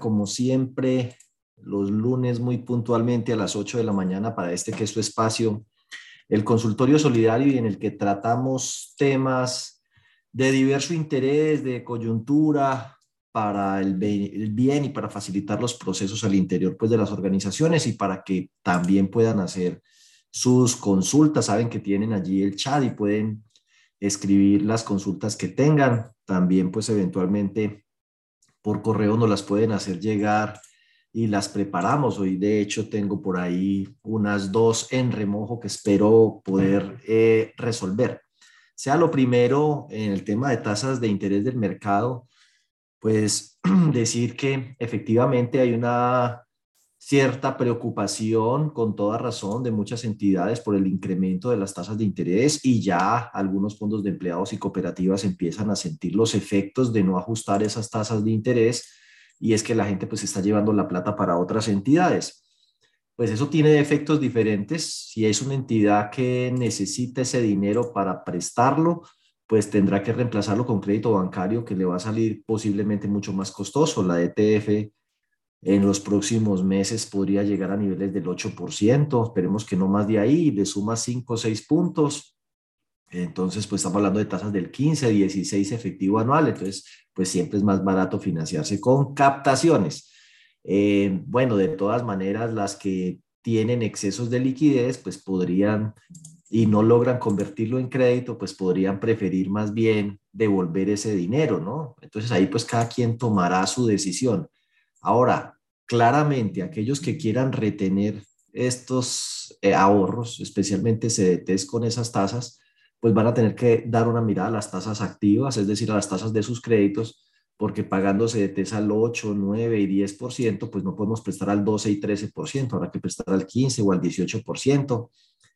como siempre los lunes muy puntualmente a las 8 de la mañana para este que es su espacio, el consultorio solidario y en el que tratamos temas de diverso interés, de coyuntura para el bien y para facilitar los procesos al interior pues, de las organizaciones y para que también puedan hacer sus consultas. Saben que tienen allí el chat y pueden escribir las consultas que tengan. También pues eventualmente por correo nos las pueden hacer llegar y las preparamos. Hoy de hecho tengo por ahí unas dos en remojo que espero poder eh, resolver. Sea lo primero en el tema de tasas de interés del mercado, pues decir que efectivamente hay una cierta preocupación, con toda razón, de muchas entidades por el incremento de las tasas de interés y ya algunos fondos de empleados y cooperativas empiezan a sentir los efectos de no ajustar esas tasas de interés y es que la gente pues está llevando la plata para otras entidades. Pues eso tiene efectos diferentes. Si es una entidad que necesita ese dinero para prestarlo, pues tendrá que reemplazarlo con crédito bancario que le va a salir posiblemente mucho más costoso. La ETF en los próximos meses podría llegar a niveles del 8%, esperemos que no más de ahí, le suma 5 o 6 puntos. Entonces, pues estamos hablando de tasas del 15, 16 efectivo anual, entonces, pues siempre es más barato financiarse con captaciones. Eh, bueno, de todas maneras, las que tienen excesos de liquidez, pues podrían y no logran convertirlo en crédito, pues podrían preferir más bien devolver ese dinero, ¿no? Entonces ahí pues cada quien tomará su decisión. Ahora, claramente, aquellos que quieran retener estos eh, ahorros, especialmente CDTs con esas tasas, pues van a tener que dar una mirada a las tasas activas, es decir, a las tasas de sus créditos, porque pagando CDTs al 8, 9 y 10%, pues no podemos prestar al 12 y 13%, habrá que prestar al 15 o al 18%.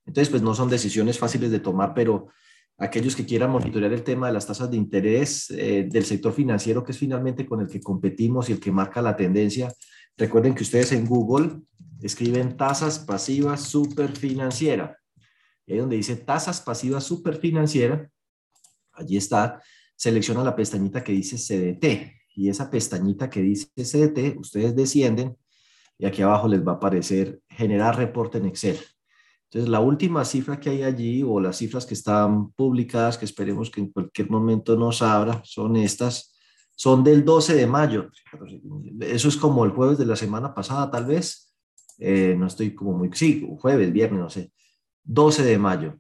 Entonces, pues no son decisiones fáciles de tomar, pero aquellos que quieran monitorear el tema de las tasas de interés eh, del sector financiero, que es finalmente con el que competimos y el que marca la tendencia, recuerden que ustedes en Google escriben tasas pasivas superfinanciera. Y ahí donde dice tasas pasivas superfinanciera, allí está, selecciona la pestañita que dice CDT. Y esa pestañita que dice CDT, ustedes descienden y aquí abajo les va a aparecer generar reporte en Excel. Entonces, la última cifra que hay allí o las cifras que están publicadas, que esperemos que en cualquier momento nos abra, son estas, son del 12 de mayo. Eso es como el jueves de la semana pasada, tal vez. Eh, no estoy como muy, sí, jueves, viernes, no sé. 12 de mayo.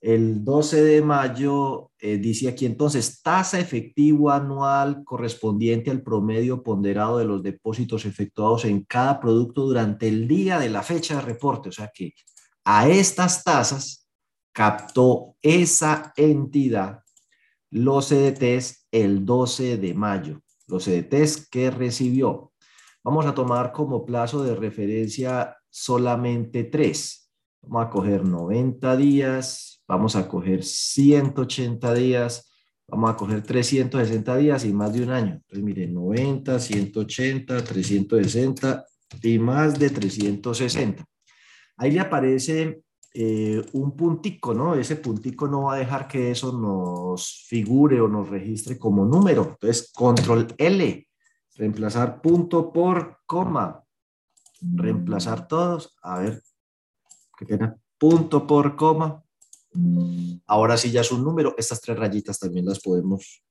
El 12 de mayo eh, dice aquí entonces tasa efectiva anual correspondiente al promedio ponderado de los depósitos efectuados en cada producto durante el día de la fecha de reporte. O sea que a estas tasas captó esa entidad los CDTs el 12 de mayo. Los CDTs que recibió. Vamos a tomar como plazo de referencia solamente tres. Vamos a coger 90 días, vamos a coger 180 días, vamos a coger 360 días y más de un año. Entonces, miren, 90, 180, 360 y más de 360 ahí le aparece eh, un puntico, ¿no? Ese puntico no va a dejar que eso nos figure o nos registre como número. Entonces, control L, reemplazar punto por coma, reemplazar todos, a ver, qué pena, punto por coma. Ahora sí ya es un número, estas tres rayitas también las podemos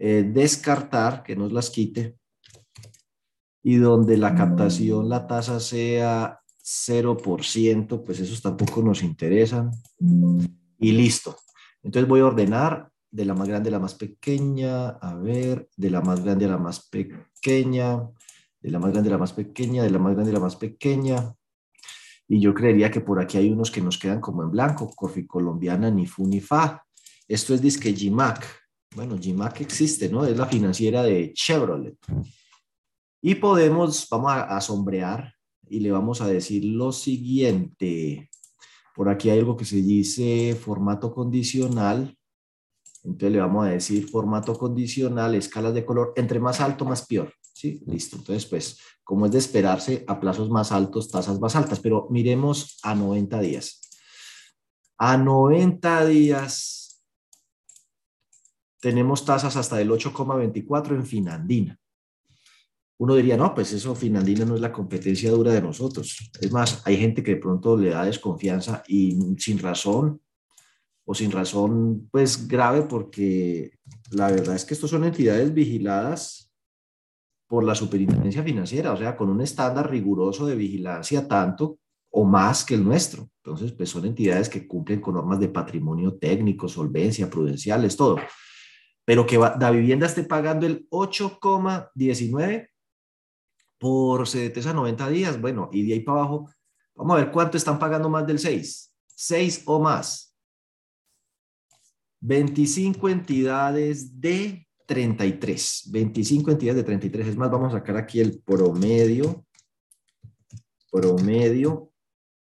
eh, descartar, que nos las quite. Y donde la captación, la tasa sea 0%, pues esos tampoco nos interesan. Y listo. Entonces voy a ordenar de la más grande a la más pequeña, a ver, de la más grande a la más pequeña, de la más grande a la más pequeña, de la más grande a la más pequeña. Y yo creería que por aquí hay unos que nos quedan como en blanco, Corfi Colombiana, ni fu ni fa. Esto es disque GMAC. Bueno, GMAC existe, ¿no? Es la financiera de Chevrolet. Y podemos, vamos a, a sombrear y le vamos a decir lo siguiente. Por aquí hay algo que se dice formato condicional. Entonces le vamos a decir formato condicional, escalas de color, entre más alto, más peor. ¿Sí? Listo. Entonces, pues, como es de esperarse, a plazos más altos, tasas más altas. Pero miremos a 90 días. A 90 días tenemos tasas hasta del 8,24 en Finandina. Uno diría, no, pues eso Finlandina no es la competencia dura de nosotros. Es más, hay gente que de pronto le da desconfianza y sin razón, o sin razón, pues grave, porque la verdad es que estos son entidades vigiladas por la superintendencia financiera, o sea, con un estándar riguroso de vigilancia tanto o más que el nuestro. Entonces, pues son entidades que cumplen con normas de patrimonio técnico, solvencia, prudenciales, todo. Pero que la vivienda esté pagando el 8,19 por CDTs a 90 días, bueno, y de ahí para abajo, vamos a ver cuánto están pagando más del 6. 6 o más. 25 entidades de 33. 25 entidades de 33. Es más, vamos a sacar aquí el promedio. Promedio,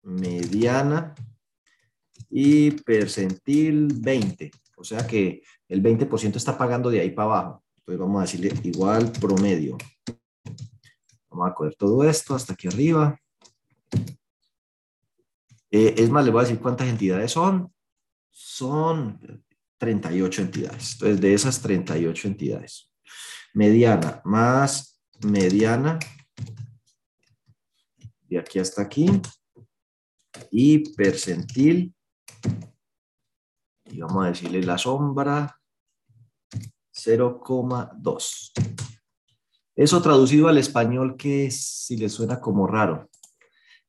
mediana y percentil 20. O sea que el 20% está pagando de ahí para abajo. Entonces vamos a decirle igual promedio. Vamos a coger todo esto hasta aquí arriba. Eh, es más, le voy a decir cuántas entidades son. Son 38 entidades. Entonces, de esas 38 entidades, mediana más mediana, de aquí hasta aquí, y percentil, y vamos a decirle la sombra, 0,2. Eso traducido al español que si le suena como raro.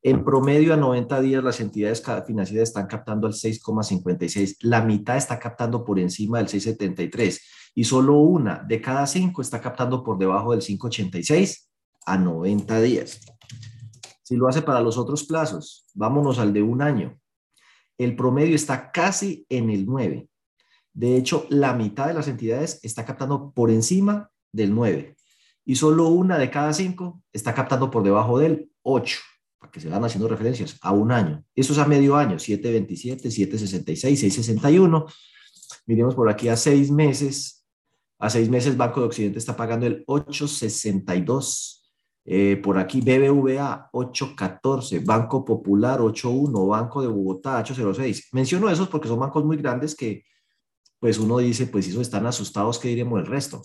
En promedio a 90 días las entidades financieras están captando al 6,56. La mitad está captando por encima del 6,73 y solo una de cada cinco está captando por debajo del 5,86 a 90 días. Si lo hace para los otros plazos, vámonos al de un año. El promedio está casi en el 9. De hecho, la mitad de las entidades está captando por encima del 9 y solo una de cada cinco está captando por debajo del 8 para que se van haciendo referencias, a un año. Eso es a medio año, 7.27, 7.66, 6.61. Miremos por aquí a seis meses. A seis meses Banco de Occidente está pagando el 8.62. Eh, por aquí BBVA 814, Banco Popular 81, Banco de Bogotá 806. Menciono esos porque son bancos muy grandes que pues uno dice, pues esos están asustados, ¿qué diremos el resto?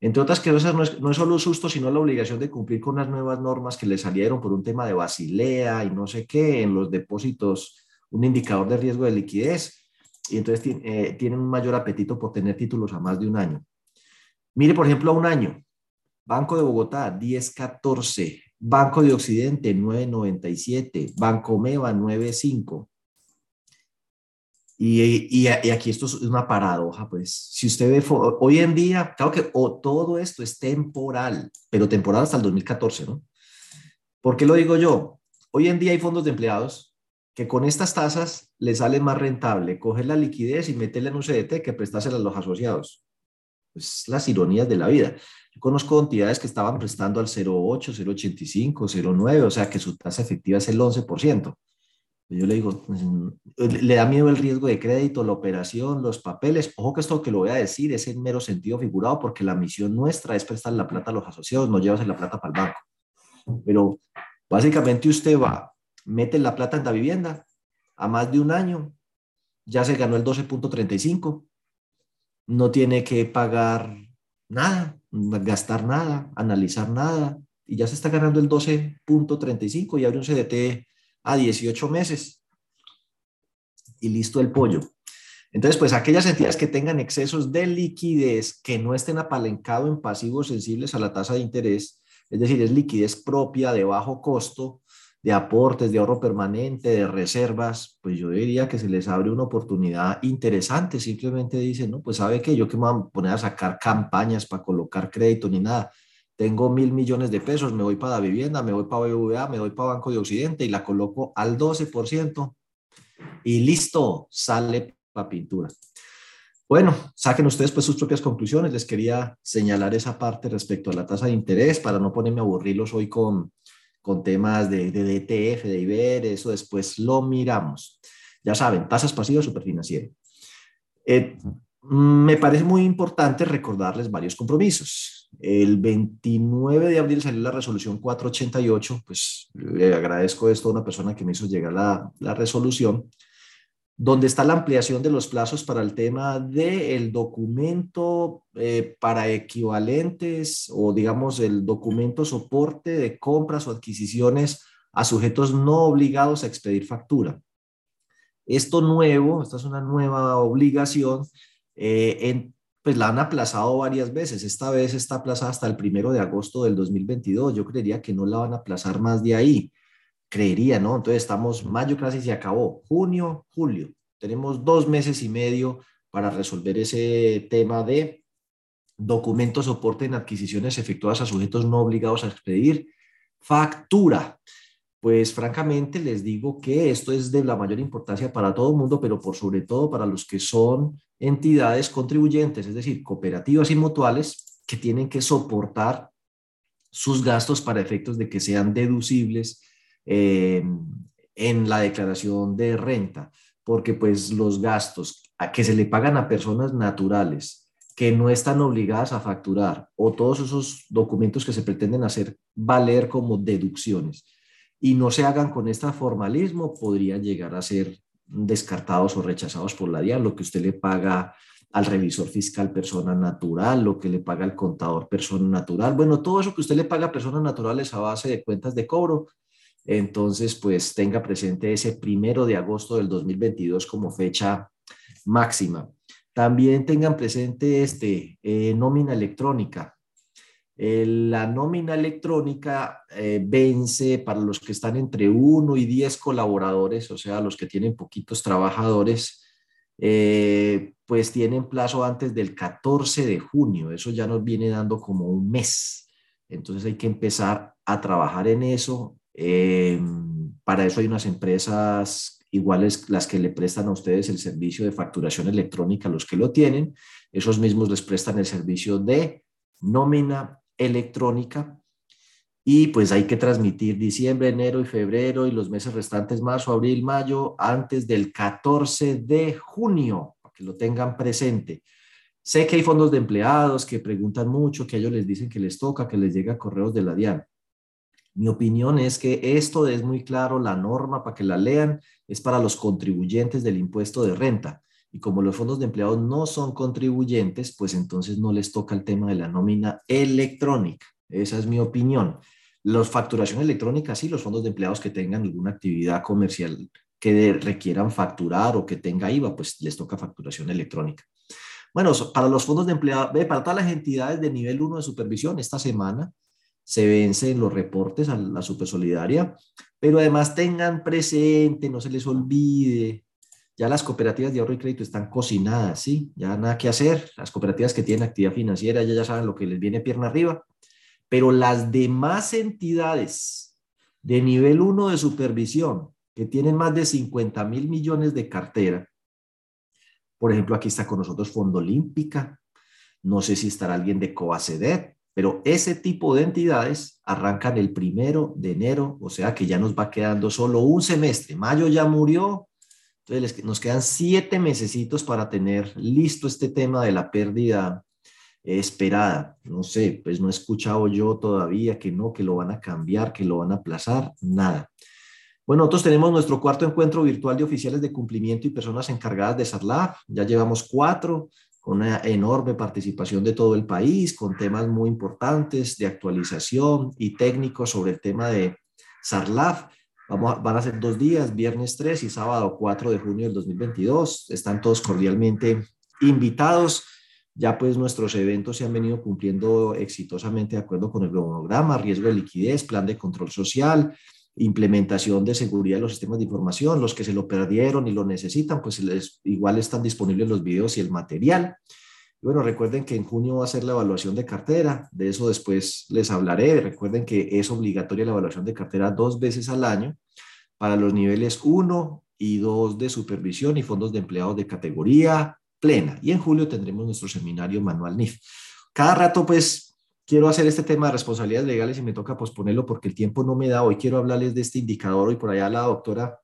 Entre otras cosas, no es, no es solo susto, sino la obligación de cumplir con las nuevas normas que le salieron por un tema de Basilea y no sé qué, en los depósitos, un indicador de riesgo de liquidez, y entonces eh, tienen un mayor apetito por tener títulos a más de un año. Mire, por ejemplo, a un año, Banco de Bogotá, 1014, Banco de Occidente, 997, Banco Meva, 95, y, y, aquí esto es una paradoja, pues. Si usted ve, hoy en día, claro que todo esto es temporal, pero temporal hasta el 2014, ¿no? ¿Por qué lo digo yo? Hoy en día hay fondos de empleados que con estas tasas les sale más rentable coger la liquidez y meterla en un CDT que prestársela a los asociados. Pues las ironías de la vida. Yo conozco entidades que estaban prestando al 0,8, 0,85, 0,9, o sea que su tasa efectiva es el 11%. Yo le digo, pues, le da miedo el riesgo de crédito, la operación, los papeles. Ojo que esto que lo voy a decir es en mero sentido figurado porque la misión nuestra es prestar la plata a los asociados, no llevarse la plata para el banco. Pero básicamente usted va, mete la plata en la vivienda a más de un año, ya se ganó el 12.35, no tiene que pagar nada, gastar nada, analizar nada, y ya se está ganando el 12.35 y abre un CDT a 18 meses. Y listo el pollo. Entonces, pues aquellas entidades que tengan excesos de liquidez, que no estén apalancados en pasivos sensibles a la tasa de interés, es decir, es liquidez propia de bajo costo, de aportes, de ahorro permanente, de reservas, pues yo diría que se les abre una oportunidad interesante. Simplemente dicen, no, pues sabe que yo que me voy a poner a sacar campañas para colocar crédito ni nada tengo mil millones de pesos, me voy para la vivienda, me voy para BBVA, me voy para Banco de Occidente y la coloco al 12% y listo, sale para pintura. Bueno, saquen ustedes pues sus propias conclusiones. Les quería señalar esa parte respecto a la tasa de interés para no ponerme a aburrirlos hoy con, con temas de, de DTF, de IBER, eso después lo miramos. Ya saben, tasas pasivas superfinancieras. Eh, me parece muy importante recordarles varios compromisos. El 29 de abril salió la resolución 488, pues le agradezco esto a una persona que me hizo llegar la, la resolución, donde está la ampliación de los plazos para el tema del documento eh, para equivalentes o digamos el documento soporte de compras o adquisiciones a sujetos no obligados a expedir factura. Esto nuevo, esta es una nueva obligación, eh, pues la han aplazado varias veces. Esta vez está aplazada hasta el primero de agosto del 2022. Yo creería que no la van a aplazar más de ahí creería, ¿no? Entonces estamos, mayo casi se acabó, junio, julio, tenemos dos meses y medio para resolver ese tema de documento soporte en adquisiciones efectuadas a sujetos no obligados a expedir factura. Pues francamente les digo que esto es de la mayor importancia para todo el mundo, pero por sobre todo para los que son entidades contribuyentes, es decir, cooperativas y mutuales que tienen que soportar sus gastos para efectos de que sean deducibles eh, en la declaración de renta, porque pues los gastos a que se le pagan a personas naturales que no están obligadas a facturar o todos esos documentos que se pretenden hacer valer como deducciones y no se hagan con este formalismo, podrían llegar a ser descartados o rechazados por la DIAN, lo que usted le paga al revisor fiscal persona natural, lo que le paga al contador persona natural. Bueno, todo eso que usted le paga a personas naturales a base de cuentas de cobro, entonces, pues tenga presente ese primero de agosto del 2022 como fecha máxima. También tengan presente este, eh, nómina electrónica. La nómina electrónica eh, vence para los que están entre 1 y 10 colaboradores, o sea, los que tienen poquitos trabajadores, eh, pues tienen plazo antes del 14 de junio. Eso ya nos viene dando como un mes. Entonces hay que empezar a trabajar en eso eh, para eso hay unas empresas iguales las que le prestan a ustedes el servicio de facturación electrónica, los que lo tienen, esos mismos les prestan el servicio de nómina electrónica y pues hay que transmitir diciembre, enero y febrero y los meses restantes, marzo, abril, mayo, antes del 14 de junio, para que lo tengan presente. Sé que hay fondos de empleados que preguntan mucho, que ellos les dicen que les toca, que les llega correos de la DIAN. Mi opinión es que esto es muy claro, la norma para que la lean es para los contribuyentes del impuesto de renta. Y como los fondos de empleados no son contribuyentes, pues entonces no les toca el tema de la nómina electrónica. Esa es mi opinión. Los facturación electrónica, sí, los fondos de empleados que tengan alguna actividad comercial que requieran facturar o que tenga IVA, pues les toca facturación electrónica. Bueno, para los fondos de empleados, para todas las entidades de nivel 1 de supervisión, esta semana se vencen los reportes a la Supersolidaria, pero además tengan presente, no se les olvide, ya las cooperativas de ahorro y crédito están cocinadas, ¿sí? Ya nada que hacer, las cooperativas que tienen actividad financiera ya, ya saben lo que les viene pierna arriba, pero las demás entidades de nivel 1 de supervisión, que tienen más de 50 mil millones de cartera, por ejemplo, aquí está con nosotros Fondo Olímpica, no sé si estará alguien de Coacedet, pero ese tipo de entidades arrancan el primero de enero, o sea que ya nos va quedando solo un semestre. Mayo ya murió, entonces nos quedan siete mesecitos para tener listo este tema de la pérdida esperada. No sé, pues no he escuchado yo todavía que no, que lo van a cambiar, que lo van a aplazar, nada. Bueno, nosotros tenemos nuestro cuarto encuentro virtual de oficiales de cumplimiento y personas encargadas de SARLAF. Ya llevamos cuatro una enorme participación de todo el país, con temas muy importantes de actualización y técnicos sobre el tema de SARLAF. Vamos van a ser dos días, viernes 3 y sábado 4 de junio del 2022. Están todos cordialmente invitados. Ya pues nuestros eventos se han venido cumpliendo exitosamente de acuerdo con el cronograma, riesgo de liquidez, plan de control social, implementación de seguridad de los sistemas de información, los que se lo perdieron y lo necesitan, pues les, igual están disponibles los videos y el material. Y bueno, recuerden que en junio va a ser la evaluación de cartera, de eso después les hablaré. Recuerden que es obligatoria la evaluación de cartera dos veces al año para los niveles 1 y 2 de supervisión y fondos de empleados de categoría plena. Y en julio tendremos nuestro seminario manual NIF. Cada rato, pues, quiero hacer este tema de responsabilidades legales y me toca posponerlo porque el tiempo no me da. Hoy quiero hablarles de este indicador y por allá la doctora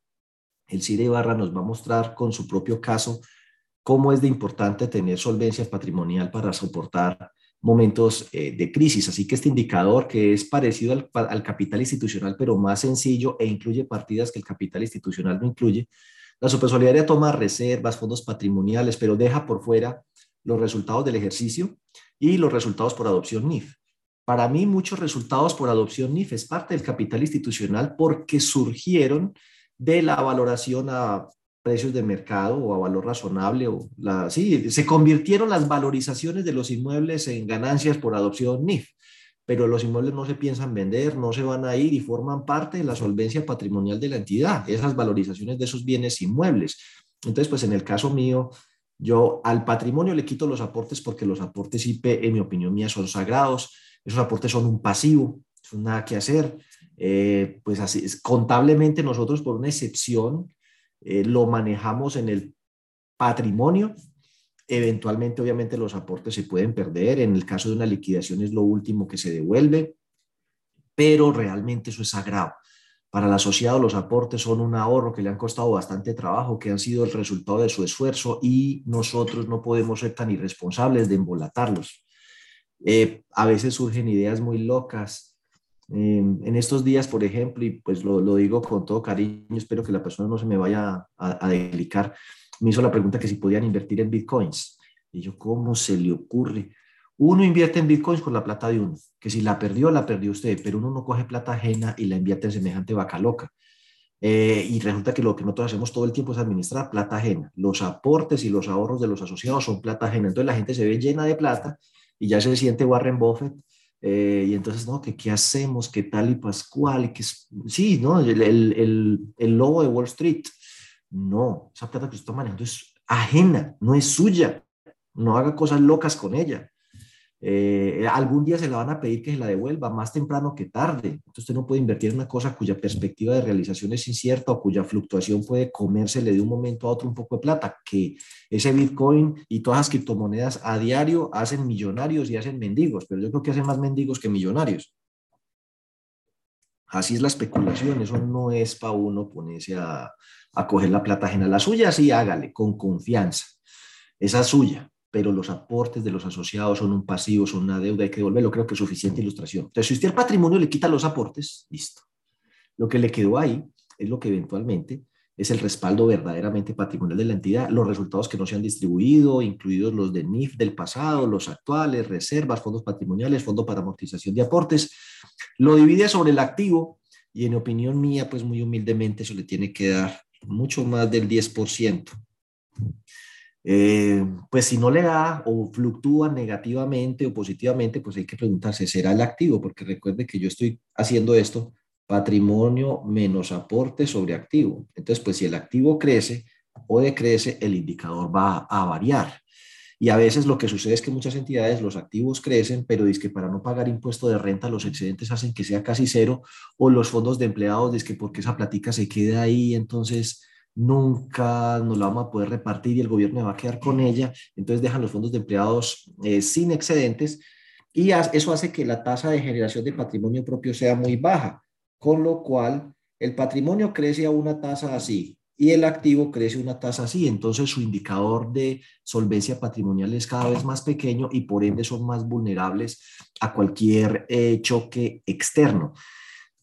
Elcire Ibarra nos va a mostrar con su propio caso cómo es de importante tener solvencia patrimonial para soportar momentos eh, de crisis. Así que este indicador que es parecido al, capital institucional, pero más sencillo e incluye partidas que el capital institucional no incluye, La supersolidaria toma reservas, fondos patrimoniales, pero deja por fuera los resultados del ejercicio y los resultados por adopción NIF. Para mí, muchos resultados por adopción NIF es parte del capital institucional porque surgieron de la valoración a precios de mercado o a valor razonable. O la, sí, se convirtieron las valorizaciones de los inmuebles en ganancias por adopción NIF, pero los inmuebles no se piensan vender, no se van a ir y forman parte de la solvencia patrimonial de la entidad, esas valorizaciones de esos bienes inmuebles. Entonces, pues en el caso mío, yo al patrimonio le quito los aportes porque los aportes IP, en mi opinión mía, son sagrados esos aportes son un pasivo, es nada que hacer. Eh, pues así, contablemente nosotros por una excepción eh, lo manejamos en el patrimonio. Eventualmente, obviamente, los aportes se pueden perder. En el caso de una liquidación es lo último que se devuelve, pero realmente eso es sagrado. Para el asociado los aportes son un ahorro que le han costado bastante trabajo, que han sido el resultado de su esfuerzo y nosotros no podemos ser tan irresponsables de embolatarlos. Eh, a veces surgen ideas muy locas. En estos días, por ejemplo, y pues lo, lo, digo con todo cariño, espero que la persona no se me vaya a, a delicar, me hizo la pregunta que si podían invertir en bitcoins. Y yo, ¿cómo se le ocurre? Uno invierte en bitcoins con la plata de uno, que si la perdió, la perdió usted, pero uno no coge plata ajena y la invierte en semejante vaca loca. Eh, y resulta que lo que nosotros hacemos todo el tiempo es administrar plata ajena. Los aportes y los ahorros de los asociados son plata ajena. Entonces la gente se ve llena de plata y ya se siente Warren Buffett. Eh, y entonces, no, que qué hacemos, qué tal y Pascual, que sí, ¿no? El, el, el, lobo de Wall Street. No, esa plata que usted está manejando es ajena, no es suya. No haga cosas locas con ella. Eh, algún día se la van a pedir que se la devuelva, más temprano que tarde. Entonces usted no puede invertir en una cosa cuya perspectiva de realización es incierta o cuya fluctuación puede comérsele de un momento a otro un poco de plata, que ese Bitcoin y todas las criptomonedas a diario hacen millonarios y hacen mendigos, pero yo creo que hacen más mendigos que millonarios. Así es la especulación, eso no es para uno ponerse a, a coger la plata ajena. La suya sí, hágale, con confianza. Esa suya pero los aportes de los asociados son un pasivo, son una deuda, hay que devolverlo. Creo que es suficiente ilustración. Entonces, si usted al patrimonio le quita los aportes, listo. Lo que le quedó ahí es lo que eventualmente es el respaldo verdaderamente patrimonial de la entidad, los resultados que no se han distribuido, incluidos los de NIF del pasado, los actuales, reservas, fondos patrimoniales, fondo para amortización de aportes, lo divide sobre el activo y en opinión mía, pues muy humildemente, eso le tiene que dar mucho más del 10%. Eh, pues si no le da o fluctúa negativamente o positivamente, pues hay que preguntarse, ¿será el activo? Porque recuerde que yo estoy haciendo esto, patrimonio menos aporte sobre activo. Entonces, pues si el activo crece o decrece, el indicador va a variar. Y a veces lo que sucede es que muchas entidades, los activos crecen, pero dice que para no pagar impuesto de renta, los excedentes hacen que sea casi cero, o los fondos de empleados, dice que porque esa platica se queda ahí, entonces nunca nos la vamos a poder repartir y el gobierno va a quedar con ella, entonces dejan los fondos de empleados eh, sin excedentes y eso hace que la tasa de generación de patrimonio propio sea muy baja, con lo cual el patrimonio crece a una tasa así y el activo crece a una tasa así, entonces su indicador de solvencia patrimonial es cada vez más pequeño y por ende son más vulnerables a cualquier eh, choque externo.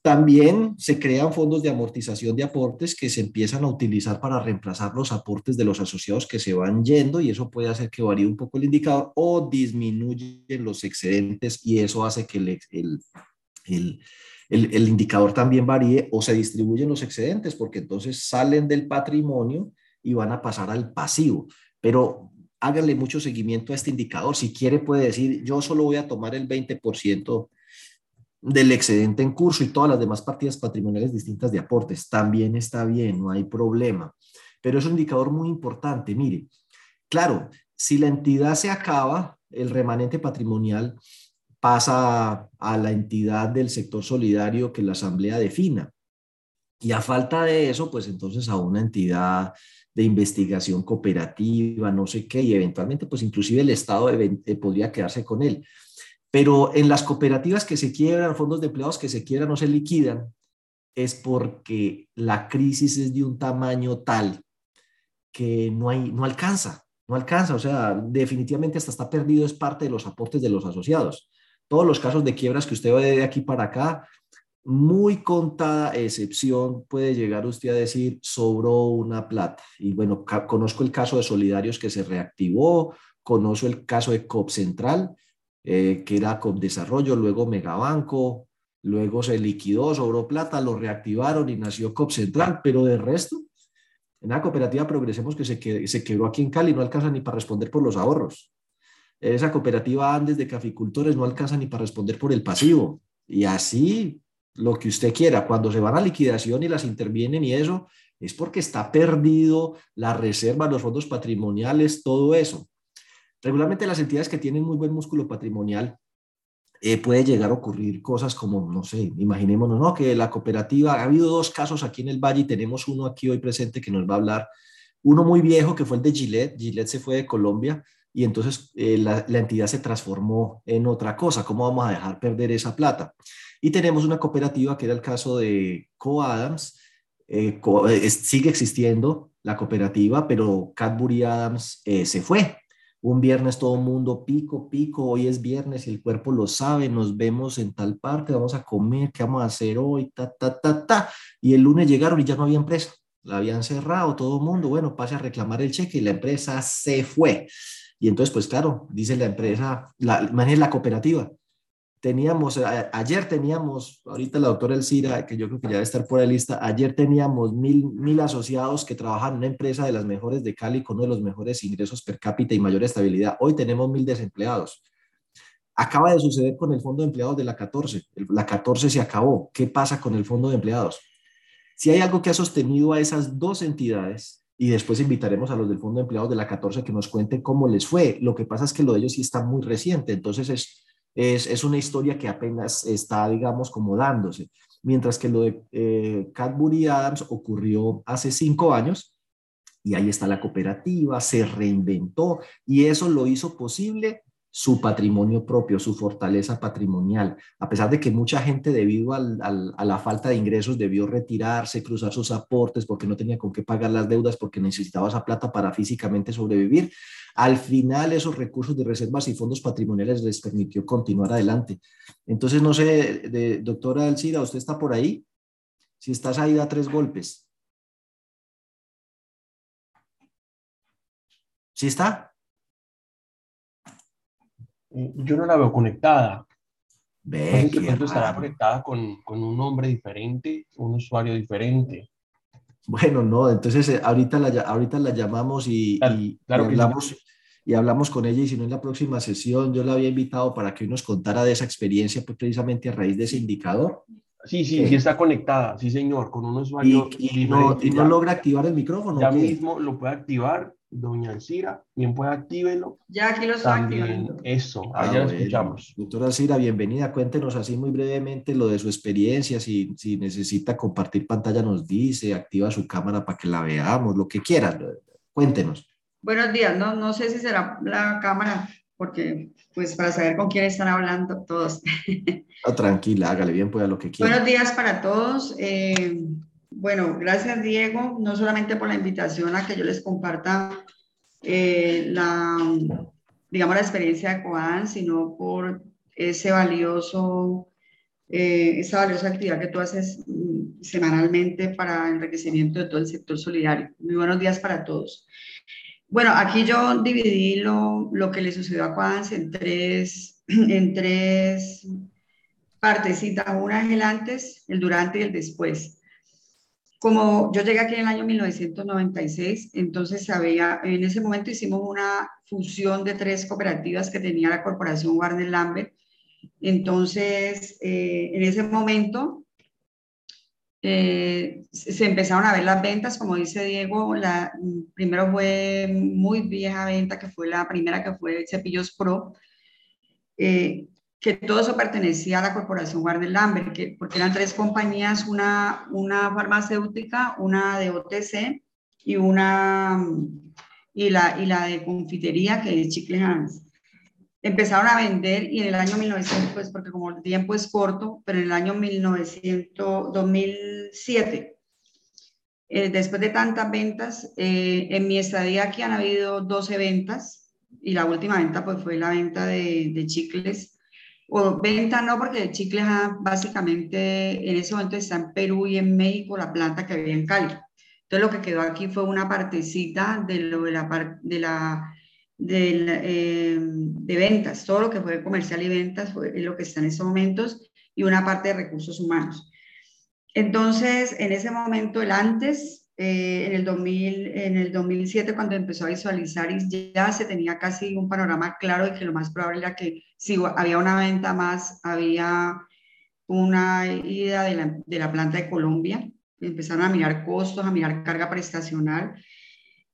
También se crean fondos de amortización de aportes que se empiezan a utilizar para reemplazar los aportes de los asociados que se van yendo y eso puede hacer que varíe un poco el indicador o disminuyen los excedentes y eso hace que el, el, el, el indicador también varíe o se distribuyen los excedentes porque entonces salen del patrimonio y van a pasar al pasivo. Pero háganle mucho seguimiento a este indicador. Si quiere puede decir, yo solo voy a tomar el 20% del excedente en curso y todas las demás partidas patrimoniales distintas de aportes. También está bien, no hay problema. Pero es un indicador muy importante. Mire, claro, si la entidad se acaba, el remanente patrimonial pasa a la entidad del sector solidario que la asamblea defina. Y a falta de eso, pues entonces a una entidad de investigación cooperativa, no sé qué, y eventualmente, pues inclusive el Estado podría quedarse con él. Pero en las cooperativas que se quiebran, fondos de empleados que se quiebran o se liquidan, es porque la crisis es de un tamaño tal que no, hay, no alcanza, no alcanza. O sea, definitivamente hasta está perdido, es parte de los aportes de los asociados. Todos los casos de quiebras que usted ve de aquí para acá, muy contada excepción puede llegar usted a decir sobró una plata. Y bueno, conozco el caso de Solidarios que se reactivó, conozco el caso de COP Central, eh, que era COP Desarrollo, luego Megabanco, luego se liquidó, sobró plata, lo reactivaron y nació COP Central, pero de resto, en la cooperativa Progresemos que se, se quebró aquí en Cali no alcanza ni para responder por los ahorros. Esa cooperativa Andes de caficultores no alcanza ni para responder por el pasivo. Y así lo que usted quiera. Cuando se van a liquidación y las intervienen y eso, es porque está perdido la reserva, los fondos patrimoniales, todo eso. Regularmente las entidades que tienen muy buen músculo patrimonial eh, puede llegar a ocurrir cosas como, no sé, imaginémonos, ¿no? Que la cooperativa, ha habido dos casos aquí en el Valle y tenemos uno aquí hoy presente que nos va a hablar. Uno muy viejo que fue el de Gillette. Gillette se fue de Colombia y entonces eh, la, la entidad se transformó en otra cosa. ¿Cómo vamos a dejar perder esa plata? Y tenemos una cooperativa que era el caso de Co-Adams. Eh, sigue existiendo la cooperativa, pero Cadbury Adams eh, se fue. Un viernes todo mundo pico, pico, hoy es viernes y el cuerpo lo sabe, nos vemos en tal parte, vamos a comer, ¿qué vamos a hacer hoy? Ta, ta, ta, ta. Y el lunes llegaron y ya no había empresa, la habían cerrado todo el mundo, bueno, pase a reclamar el cheque y la empresa se fue. Y entonces, pues claro, dice la empresa, la, la cooperativa, teníamos, ayer teníamos, ahorita la doctora Elcira, que yo creo que ya debe estar por la lista, ayer teníamos mil, mil asociados que trabajan en una empresa de las mejores de Cali con uno de los mejores ingresos per cápita y mayor estabilidad. Hoy tenemos mil desempleados. Acaba de suceder con el fondo de empleados de la 14. La 14 se acabó. ¿Qué pasa con el fondo de empleados? Si hay algo que ha sostenido a esas dos entidades, y después invitaremos a los del fondo de empleados de la 14 que nos cuenten cómo les fue. Lo que pasa es que lo de ellos sí está muy reciente, entonces es, es, una historia que apenas está, digamos, como dándose. Mientras que lo de eh, Cadbury Adams ocurrió hace cinco años y ahí está la cooperativa, se reinventó y eso lo hizo posible su patrimonio propio, su fortaleza patrimonial, a pesar de que mucha gente debido a la falta de ingresos debió retirarse, cruzar sus aportes porque no tenía con qué pagar las deudas, porque necesitaba esa plata para físicamente sobrevivir, al final esos recursos de reservas y fondos patrimoniales les permitió continuar adelante. Entonces, no sé, de, doctora Alcida, ¿usted está por ahí? Si estás ahí, da tres golpes. ¿Sí está? Yo no la veo conectada. Ve, que pronto estará conectada con, con, un nombre diferente, un usuario diferente. Bueno, no, entonces eh, ahorita, la, ahorita la llamamos y, y, hablamos, y hablamos con ella y si no en la próxima sesión yo la había invitado para que hoy nos contara de esa experiencia pues precisamente a raíz de ese indicador. Sí, sí, sí está conectada, sí señor, con un usuario. Y, no, y no, logra activar el micrófono. Ya mismo lo puede activar Doña Alcira, bien puede actívelo. Ya aquí lo está activando. Eso, ah, allá lo escuchamos. Doctora Alcira, bienvenida. Cuéntenos así muy brevemente lo de su experiencia. Si, si necesita compartir pantalla, nos dice, activa su cámara para que la veamos, lo que quiera. Cuéntenos. Buenos días. No, no sé si será la cámara, porque pues para saber con quién están hablando todos. Ah, tranquila, hágale bien, pueda lo que quiera. Buenos días para todos. Eh, bueno, gracias Diego, no solamente por la invitación a que yo les comparta eh, la, digamos, la experiencia de Coan, sino por ese valioso, eh, esa valiosa actividad que tú haces mm, semanalmente para enriquecimiento de todo el sector solidario. Muy buenos días para todos. Bueno, aquí yo dividí lo, lo que le sucedió a Coans en tres, en tres partecitas. Una es el antes, el durante y el después como yo llegué aquí en el año 1996, entonces había, en ese momento hicimos una fusión de tres cooperativas que tenía la corporación Warner Lambert. Entonces, eh, en ese momento eh, se empezaron a ver las ventas, como dice Diego, la, primero fue muy vieja venta, que fue la primera que fue Cepillos Pro. Eh, que todo eso pertenecía a la corporación Warner Lambert, que, porque eran tres compañías, una, una farmacéutica, una de OTC y una y la, y la de confitería, que es Chicle Hans. Empezaron a vender y en el año 1900, pues porque como el tiempo es corto, pero en el año 1900, 2007, eh, después de tantas ventas, eh, en mi estadía aquí han habido 12 ventas y la última venta pues fue la venta de, de chicles o venta no, porque el chicle básicamente en ese momento está en Perú y en México la planta que había en Cali. Entonces lo que quedó aquí fue una partecita de, lo de la, de la de, de, ventas, todo lo que fue comercial y ventas fue lo que está en estos momentos y una parte de recursos humanos. Entonces, en ese momento, el antes, eh, en, el 2000, en el 2007, cuando empezó a visualizar, ya se tenía casi un panorama claro de que lo más probable era que si había una venta más, había una ida de la, de la planta de Colombia. Empezaron a mirar costos, a mirar carga prestacional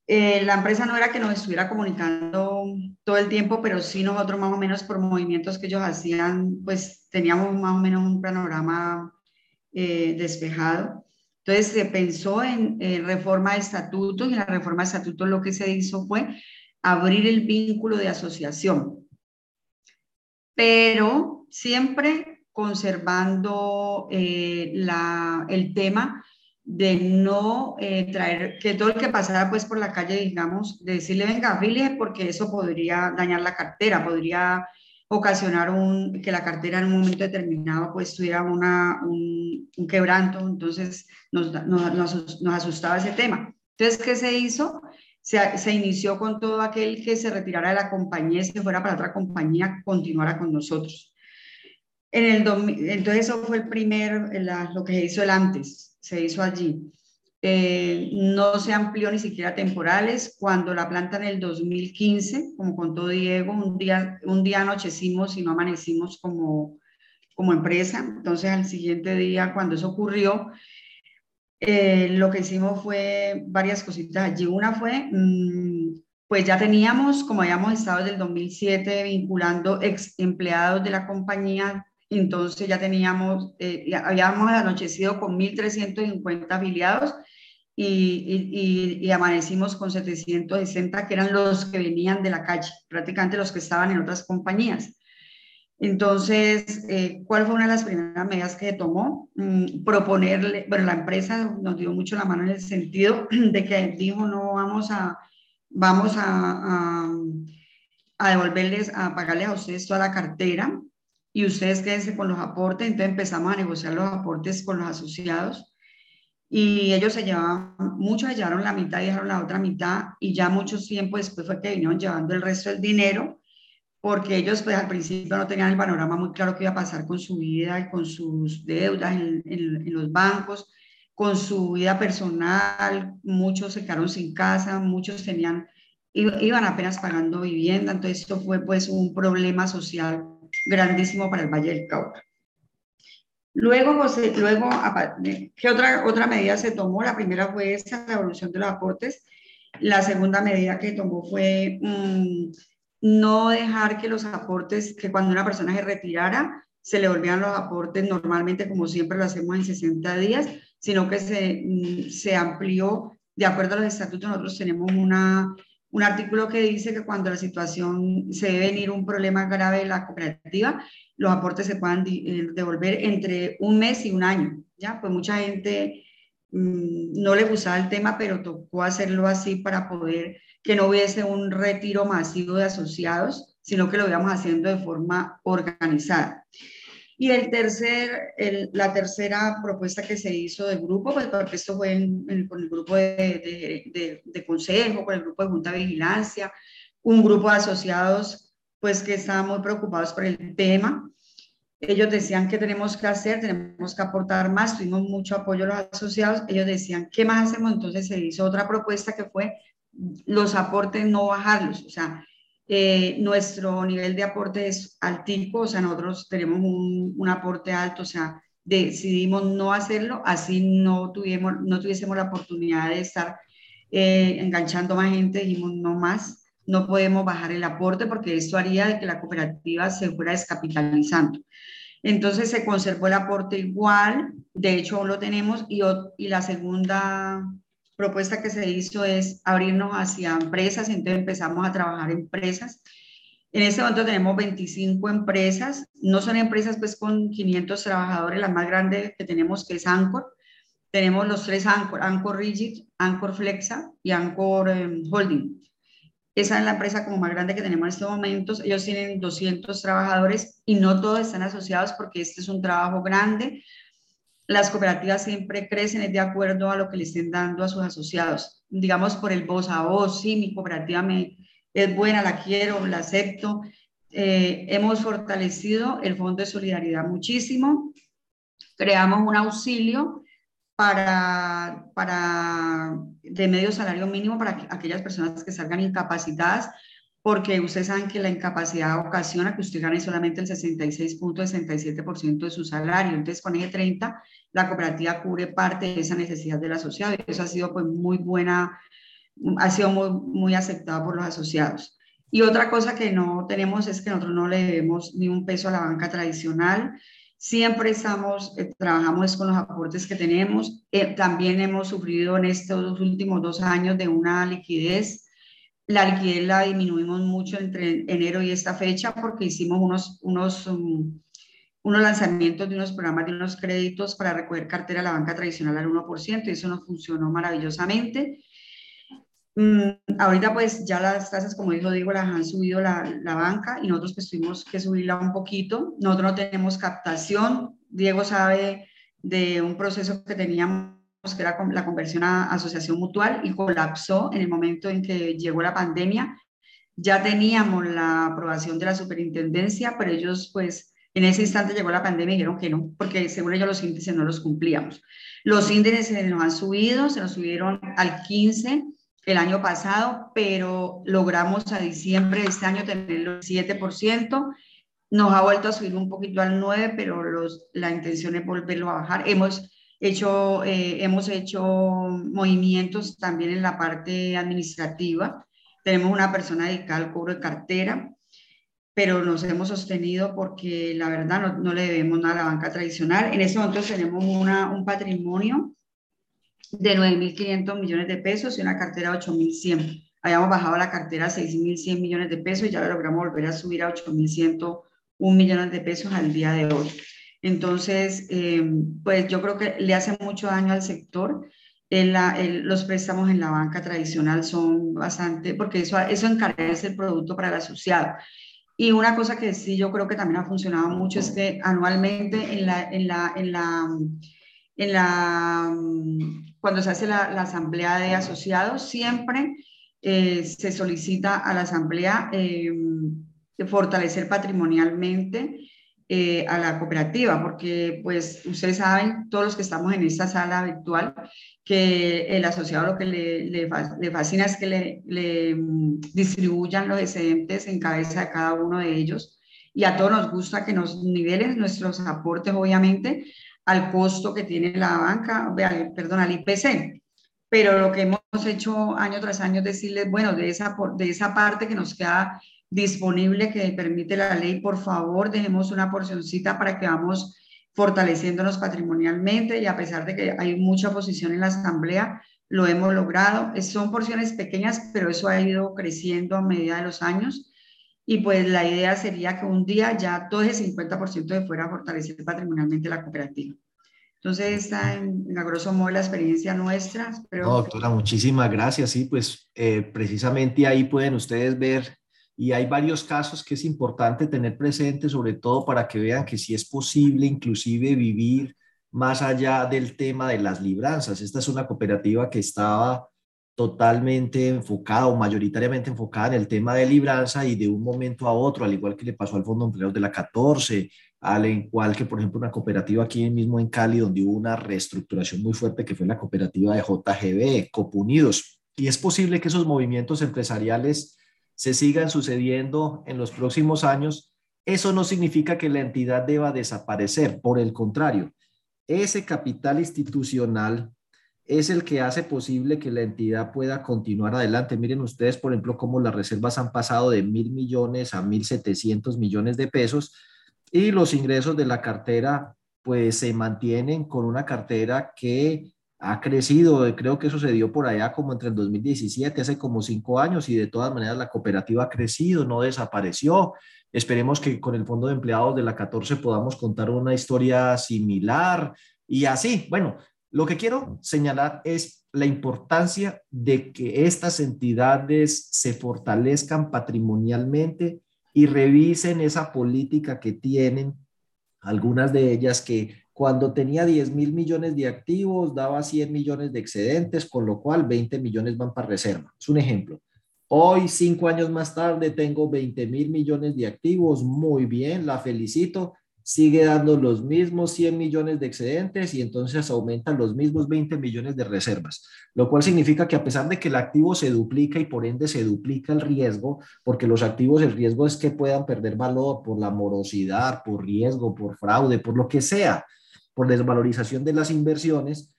eh, la empresa no era que nos estuviera comunicando todo el tiempo, pero sí nosotros más o menos por movimientos que ellos hacían, pues teníamos más o menos un panorama eh, despejado. Entonces se pensó en reforma de estatutos y en la reforma de estatutos lo que se hizo fue abrir el vínculo de asociación, pero siempre conservando eh, la, el tema de no eh, traer, que todo el que pasara pues por la calle, digamos, de decirle, venga, afíliese, porque eso podría dañar la cartera, podría ocasionar un, que la cartera en un momento determinado pues tuviera una, un, quebranto, entonces nos, nos, nos, asustaba ese tema. Entonces, ¿qué se hizo? Se, se, inició con todo aquel que se retirara de la compañía y se fuera para otra compañía, continuara con nosotros. En el, entonces, eso fue el primer, lo que se hizo el antes se hizo allí. Eh, no se amplió ni siquiera temporales. Cuando la planta en el 2015, como contó Diego, un día, un día anochecimos y no amanecimos como, como empresa. Entonces, al siguiente día, cuando eso ocurrió, eh, lo que hicimos fue varias cositas allí. Una fue, mm, pues ya teníamos, como habíamos estado desde el 2007, vinculando ex empleados de la compañía entonces ya teníamos, eh, habíamos anochecido con 1.350 afiliados y, y, amanecimos con 760 que eran los que venían de la calle, prácticamente los que estaban en otras compañías. Entonces, eh, ¿cuál fue una de las primeras medidas que tomó? Mm, proponerle, bueno, la empresa nos dio mucho la mano en el sentido de que dijo, no vamos a, vamos a, a, a devolverles, a pagarles a ustedes toda la cartera, y ustedes quédense con los aportes. Entonces empezamos a negociar los aportes con los asociados y ellos se llevaban, muchos se llevaron la mitad y dejaron la otra mitad y ya mucho tiempo después fue que vinieron llevando el resto del dinero porque ellos pues al principio no tenían el panorama muy claro qué iba a pasar con su vida y con sus deudas en, en los bancos, con su vida personal, muchos se quedaron sin casa, muchos tenían, iban apenas pagando vivienda, entonces esto fue pues un problema social grandísimo para el Valle del Cauca. Luego, José, luego, ¿qué otra, otra medida se tomó? La primera fue esa, la evolución de los aportes. La segunda medida que tomó fue mm, no dejar que los aportes, que cuando una persona se retirara, se le volvieran los aportes normalmente, como siempre lo hacemos en 60 días, sino que se, mm, se amplió, de acuerdo a los estatutos, nosotros tenemos una un artículo que dice que cuando la situación se debe venir un problema grave en la cooperativa, los aportes se puedan eh, devolver entre un mes y un año. ¿ya? Pues mucha gente mm, no le gustaba el tema, pero tocó hacerlo así para poder que no hubiese un retiro masivo de asociados, sino que lo íbamos haciendo de forma organizada. Y el tercer, la tercera propuesta que se hizo del grupo, pues porque esto fue con el grupo de, consejo, con el grupo de junta de vigilancia, un grupo de asociados pues que estaban muy preocupados por el tema. Ellos decían que tenemos que hacer, tenemos que aportar más, tuvimos mucho apoyo a los asociados, ellos decían, ¿qué más hacemos? Entonces se hizo otra propuesta que fue los aportes no bajarlos, o sea, eh, nuestro nivel de aporte es altico, o sea, nosotros tenemos un, un, aporte alto, o sea, decidimos no hacerlo, así no, tuvimos, no tuviésemos la oportunidad de estar eh, enganchando más gente, dijimos no más, no podemos bajar el aporte porque esto haría de que la cooperativa se fuera descapitalizando. Entonces se conservó el aporte igual, de hecho lo tenemos, y, la segunda propuesta que se hizo es abrirnos hacia empresas, entonces empezamos a trabajar empresas. En este momento tenemos 25 empresas, no son empresas pues con 500 trabajadores, la más grande que tenemos es Anchor. Tenemos los tres Anchor, Anchor Rigid, Anchor Flexa y Anchor em, Holding. Esa es la empresa como más grande que tenemos en estos momentos. Ellos tienen 200 trabajadores y no todos están asociados porque este es un trabajo grande. Las cooperativas siempre crecen de acuerdo a lo que le estén dando a sus asociados. Digamos por el voz a voz, sí, mi cooperativa me, es buena, la quiero, la acepto. Eh, hemos fortalecido el Fondo de Solidaridad muchísimo. Creamos un auxilio para, para de medio salario mínimo para aquellas personas que salgan incapacitadas, porque ustedes saben que la incapacidad ocasiona que usted gane solamente el 66.67% de su salario. Entonces, con ese 30, la cooperativa cubre parte de esa necesidad del asociado y eso ha sido pues muy buena, ha sido muy, muy aceptado por los asociados. Y otra cosa que no tenemos es que nosotros no le debemos ni un peso a la banca tradicional. Siempre estamos, eh, trabajamos con los aportes que tenemos. Eh, también hemos sufrido en estos últimos dos años de una liquidez. La liquidez la disminuimos mucho entre enero y esta fecha porque hicimos unos, unos, um, unos lanzamientos de unos programas de unos créditos para recoger cartera a la banca tradicional al 1% y eso nos funcionó maravillosamente. Mm, ahorita pues ya las tasas, como dijo Diego, las han subido la, banca y nosotros pues tuvimos que subirla un poquito. Nosotros no tenemos captación. Diego sabe de un proceso que teníamos que era la conversión a asociación mutual y colapsó en el momento en que llegó la pandemia. Ya teníamos la aprobación de la superintendencia, pero ellos pues en ese instante llegó la pandemia y dijeron que no, porque según ellos los índices no los cumplíamos. Los índices se nos han subido, se nos subieron al 15 el año pasado, pero logramos a diciembre de este año tener el 7%. Nos ha vuelto a subir un poquito al 9%, pero los, la intención es volverlo a bajar. Hemos hecho, eh, hemos hecho movimientos también en la parte administrativa. Tenemos una persona dedicada al cobro de cartera, pero nos hemos sostenido porque la verdad no, no le debemos nada a la banca tradicional. En ese momento tenemos una, un patrimonio de 9.500 millones de pesos y una cartera de 8.100. Habíamos bajado la cartera a 6.100 millones de pesos y ya lo logramos volver a subir a 8.101 millones de pesos al día de hoy. Entonces, eh, pues yo creo que le hace mucho daño al sector. los préstamos en la banca tradicional son bastante, porque eso, eso encarece el producto para el asociado. Y una cosa que sí yo creo que también ha funcionado mucho es que anualmente en la, en la, en la, en la cuando se hace la, asamblea de asociados, siempre eh, se solicita a la asamblea eh, fortalecer patrimonialmente eh, a la cooperativa, porque pues ustedes saben, todos los que estamos en esta sala virtual, que el asociado lo que le, le, fascina es que le, le, mm, distribuyan los excedentes en cabeza de cada uno de ellos y a todos nos gusta que nos nivelen nuestros aportes, obviamente, al costo que tiene la banca, perdón, al IPC. Pero lo que hemos hecho año tras año es decirles, bueno, de esa, de esa parte que nos queda disponible que permite la ley, por favor, dejemos una porcioncita para que vamos fortaleciéndonos patrimonialmente y a pesar de que hay mucha oposición en la asamblea, lo hemos logrado. Son porciones pequeñas, pero eso ha ido creciendo a medida de los años y pues la idea sería que un día ya todo ese 50% de fuera a fortalecer patrimonialmente la cooperativa. Entonces, está en, en a grosso modo la experiencia nuestra. No, doctora, muchísimas gracias. Sí, pues eh, precisamente ahí pueden ustedes ver y hay varios casos que es importante tener presente, sobre todo para que vean que sí es posible inclusive vivir más allá del tema de las libranzas. Esta es una cooperativa que estaba totalmente enfocada o mayoritariamente enfocada en el tema de libranza y de un momento a otro, al igual que le pasó al Fondo de de la 14, al igual que, por ejemplo, una cooperativa aquí mismo en Cali, donde hubo una reestructuración muy fuerte, que fue la cooperativa de JGB, Copunidos. Y es posible que esos movimientos empresariales se sigan sucediendo en los próximos años. Eso no significa que la entidad deba desaparecer, por el contrario, ese capital institucional es el que hace posible que la entidad pueda continuar adelante. Miren ustedes, por ejemplo, cómo las reservas han pasado de mil millones a mil setecientos millones de pesos y los ingresos de la cartera pues se mantienen con una cartera que ha crecido, creo que eso se dio por allá como entre el 2017, hace como cinco años, y de todas maneras la cooperativa ha crecido, no desapareció. Esperemos que con el Fondo de Empleados de la 14 podamos contar una historia similar y así. Bueno, lo que quiero señalar es la importancia de que estas entidades se fortalezcan patrimonialmente y revisen esa política que tienen, algunas de ellas que cuando tenía 10 mil millones de activos daba 100 millones de excedentes, con lo cual 20 millones van para reserva. Es un ejemplo. Hoy, cinco años más tarde, tengo 20 mil millones de activos. Muy bien, la felicito sigue dando los mismos 100 millones de excedentes y entonces aumentan los mismos 20 millones de reservas, lo cual significa que a pesar de que el activo se duplica y por ende se duplica el riesgo, porque los activos el riesgo es que puedan perder valor por la morosidad, por riesgo, por fraude, por lo que sea, por desvalorización de las inversiones,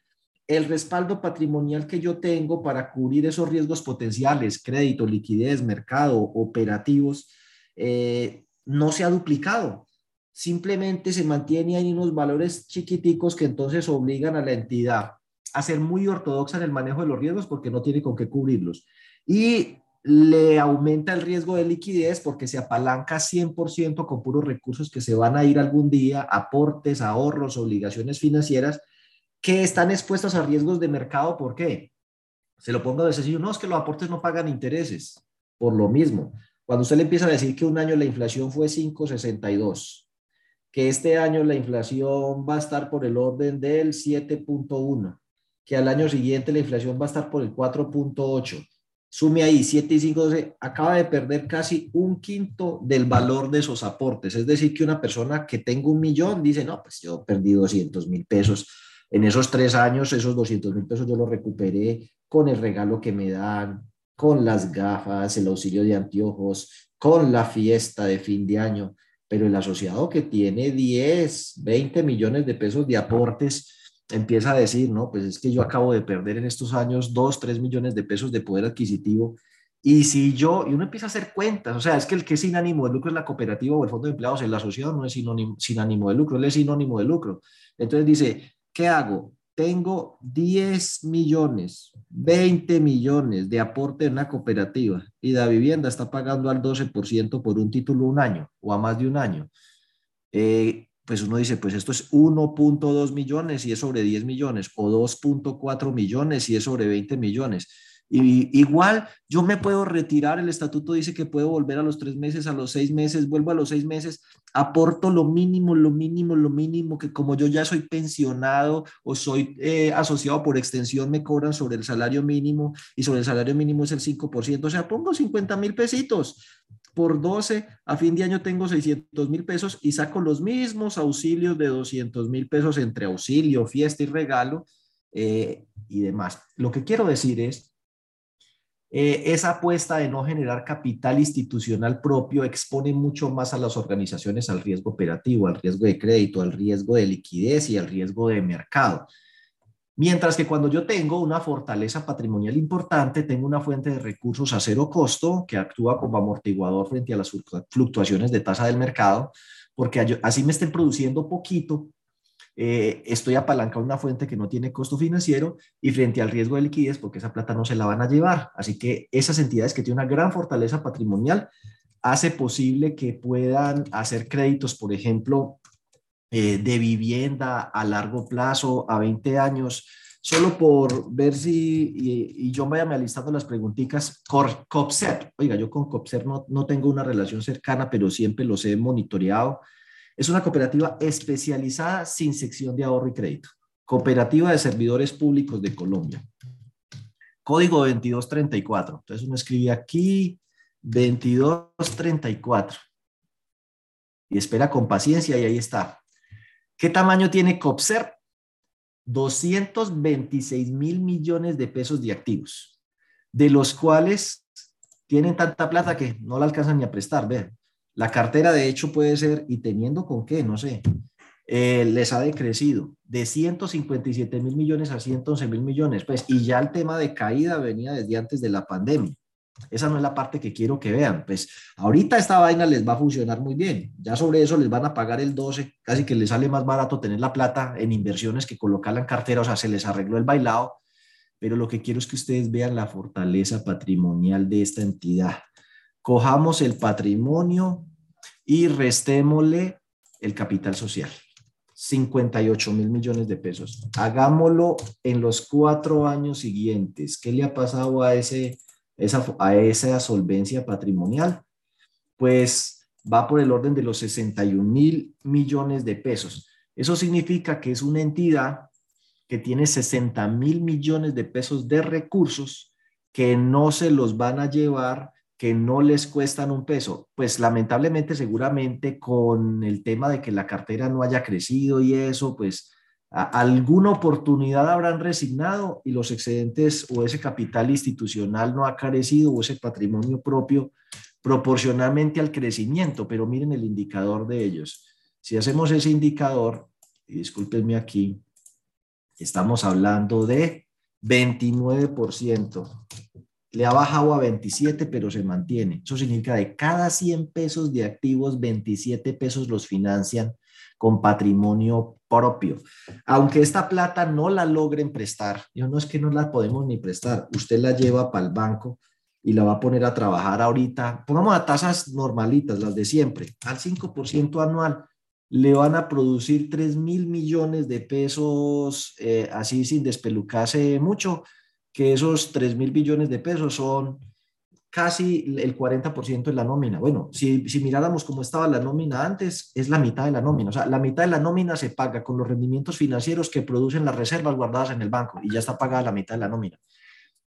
el respaldo patrimonial que yo tengo para cubrir esos riesgos potenciales, crédito, liquidez, mercado, operativos, eh, no se ha duplicado simplemente se mantiene ahí unos valores chiquiticos que entonces obligan a la entidad a ser muy ortodoxa en el manejo de los riesgos porque no tiene con qué cubrirlos. Y le aumenta el riesgo de liquidez porque se apalanca 100% con puros recursos que se van a ir algún día, aportes, ahorros, obligaciones financieras que están expuestas a riesgos de mercado. ¿Por qué? Se lo pongo de sencillo, no, es que los aportes no pagan intereses. Por lo mismo, cuando usted le empieza a decir que un año la inflación fue 5,62 que este año la inflación va a estar por el orden del 7.1, que al año siguiente la inflación va a estar por el 4.8. Sume ahí 7 y 5, 12, acaba de perder casi un quinto del valor de esos aportes. Es decir, que una persona que tenga un millón dice, no, pues yo perdí 200 mil pesos. En esos tres años, esos 200 mil pesos yo los recuperé con el regalo que me dan, con las gafas, el auxilio de anteojos, con la fiesta de fin de año pero el asociado que tiene 10, 20 millones de pesos de aportes empieza a decir, no, pues es que yo acabo de perder en estos años 2, 3 millones de pesos de poder adquisitivo. Y si yo, y uno empieza a hacer cuentas, o sea, es que el que sin ánimo de lucro es la cooperativa o el fondo de empleados, el asociado no es sinónimo, sin ánimo de lucro, él es sinónimo de lucro. Entonces dice, ¿qué hago? Tengo 10 millones, 20 millones de aporte en una cooperativa y la vivienda está pagando al 12% por un título un año o a más de un año, eh, pues uno dice, pues esto es 1.2 millones y es sobre 10 millones o 2.4 millones y es sobre 20 millones. Y igual yo me puedo retirar, el estatuto dice que puedo volver a los tres meses, a los seis meses, vuelvo a los seis meses, aporto lo mínimo, lo mínimo, lo mínimo, que como yo ya soy pensionado o soy eh, asociado por extensión, me cobran sobre el salario mínimo y sobre el salario mínimo es el 5%, o sea, pongo 50 mil pesitos por 12, a fin de año tengo 600 mil pesos y saco los mismos auxilios de 200 mil pesos entre auxilio, fiesta y regalo eh, y demás. Lo que quiero decir es eh, esa apuesta de no generar capital institucional propio expone mucho más a las organizaciones al riesgo operativo, al riesgo de crédito, al riesgo de liquidez y al riesgo de mercado. Mientras que cuando yo tengo una fortaleza patrimonial importante, tengo una fuente de recursos a cero costo que actúa como amortiguador frente a las fluctuaciones de tasa del mercado, porque así me estén produciendo poquito, eh, estoy apalancado en una fuente que no tiene costo financiero y frente al riesgo de liquidez, porque esa plata no se la van a llevar. Así que esas entidades que tienen una gran fortaleza patrimonial hace posible que puedan hacer créditos, por ejemplo, eh, de vivienda a largo plazo, a 20 años, solo por ver si, y, yo me vaya alistando las preguntitas, COPSER, oiga, yo con COPSER no, no tengo una relación cercana, pero siempre los he monitoreado es una cooperativa especializada sin sección de ahorro y crédito. Cooperativa de Servidores Públicos de Colombia. Código 2234. Entonces uno escribe aquí 2234. Y espera con paciencia y ahí está. ¿Qué tamaño tiene COPSER? 226 mil millones de pesos de activos, de los cuales tienen tanta plata que no la alcanzan ni a prestar. Vean, la cartera, de hecho, puede ser, y teniendo con qué, no sé, eh, les ha decrecido de 157 mil millones a 111 mil millones, pues, y ya el tema de caída venía desde antes de la pandemia. Esa no es la parte que quiero que vean. Pues ahorita esta vaina les va a funcionar muy bien. Ya sobre eso les van a pagar el 12, casi que les sale más barato tener la plata en inversiones que colocarla en cartera, o sea, se les arregló el bailado. Pero lo que quiero es que ustedes vean la fortaleza patrimonial de esta entidad. Cojamos el patrimonio y restémosle el capital social. 58 mil millones de pesos. Hagámoslo en los cuatro años siguientes. ¿Qué le ha pasado a, ese, esa, a esa solvencia patrimonial? Pues va por el orden de los 61 mil millones de pesos. Eso significa que es una entidad que tiene 60 mil millones de pesos de recursos que no se los van a llevar que no les cuestan un peso? Pues lamentablemente, seguramente con el tema de que la cartera no haya crecido y eso, pues alguna oportunidad habrán resignado y los excedentes o ese capital institucional no ha crecido o ese patrimonio propio proporcionalmente al crecimiento, pero miren el indicador de ellos. Si hacemos ese indicador, y discúlpenme aquí, estamos hablando de 29% le ha bajado a 27, pero se mantiene. Eso significa de cada 100 pesos de activos, 27 pesos los financian con patrimonio propio. Aunque esta plata no la logren prestar, yo no es que no la podemos ni prestar, usted la lleva para el banco y la va a poner a trabajar ahorita, pongamos a tasas normalitas, las de siempre, al 5% anual, le van a producir 3 mil millones de pesos eh, así sin despelucarse mucho que esos 3 mil billones de pesos son casi el 40% de la nómina. Bueno, si, si miráramos cómo estaba la nómina antes, es la mitad de la nómina. O sea, la mitad de la nómina se paga con los rendimientos financieros que producen las reservas guardadas en el banco y ya está pagada la mitad de la nómina.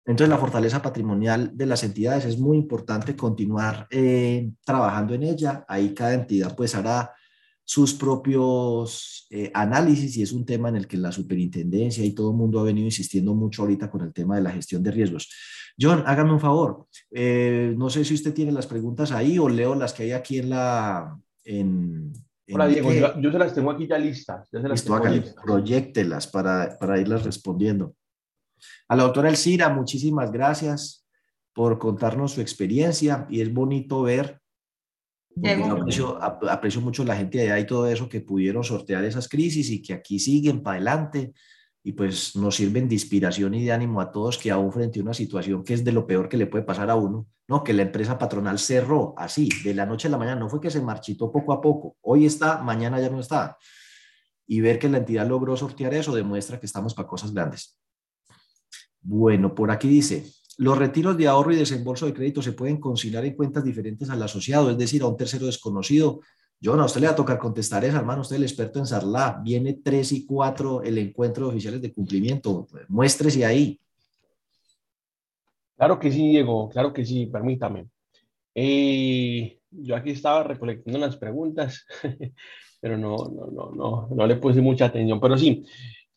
Entonces, la fortaleza patrimonial de las entidades es muy importante continuar eh, trabajando en ella. Ahí cada entidad pues hará sus propios eh, análisis y es un tema en el que la superintendencia y todo el mundo ha venido insistiendo mucho ahorita con el tema de la gestión de riesgos. John, hágame un favor. Eh, no sé si usted tiene las preguntas ahí o leo las que hay aquí en la... En, Hola, Diego, yo, se las tengo aquí ya listas. Ya se las Proyectelas para, para irlas respondiendo. A la doctora Elcira, muchísimas gracias por contarnos su experiencia y es bonito ver Aprecio, aprecio, mucho la gente de allá y todo eso que pudieron sortear esas crisis y que aquí siguen para adelante y pues nos sirven de inspiración y de ánimo a todos que aún frente a una situación que es de lo peor que le puede pasar a uno, ¿no? Que la empresa patronal cerró así, de la noche a la mañana, no fue que se marchitó poco a poco, hoy está, mañana ya no está. Y ver que la entidad logró sortear eso demuestra que estamos para cosas grandes. Bueno, por aquí dice, los retiros de ahorro y desembolso de crédito se pueden consignar en cuentas diferentes al asociado, es decir, a un tercero desconocido. No, a usted le va a tocar contestar esa, hermano, usted es el experto en Sarla. Viene 3 y 4 el encuentro de oficiales de cumplimiento. Muéstrese ahí. Claro que sí, Diego, claro que sí, permítame. Eh, yo aquí estaba recolectando las preguntas, pero no, no, no, no, no le puse mucha atención. Pero sí,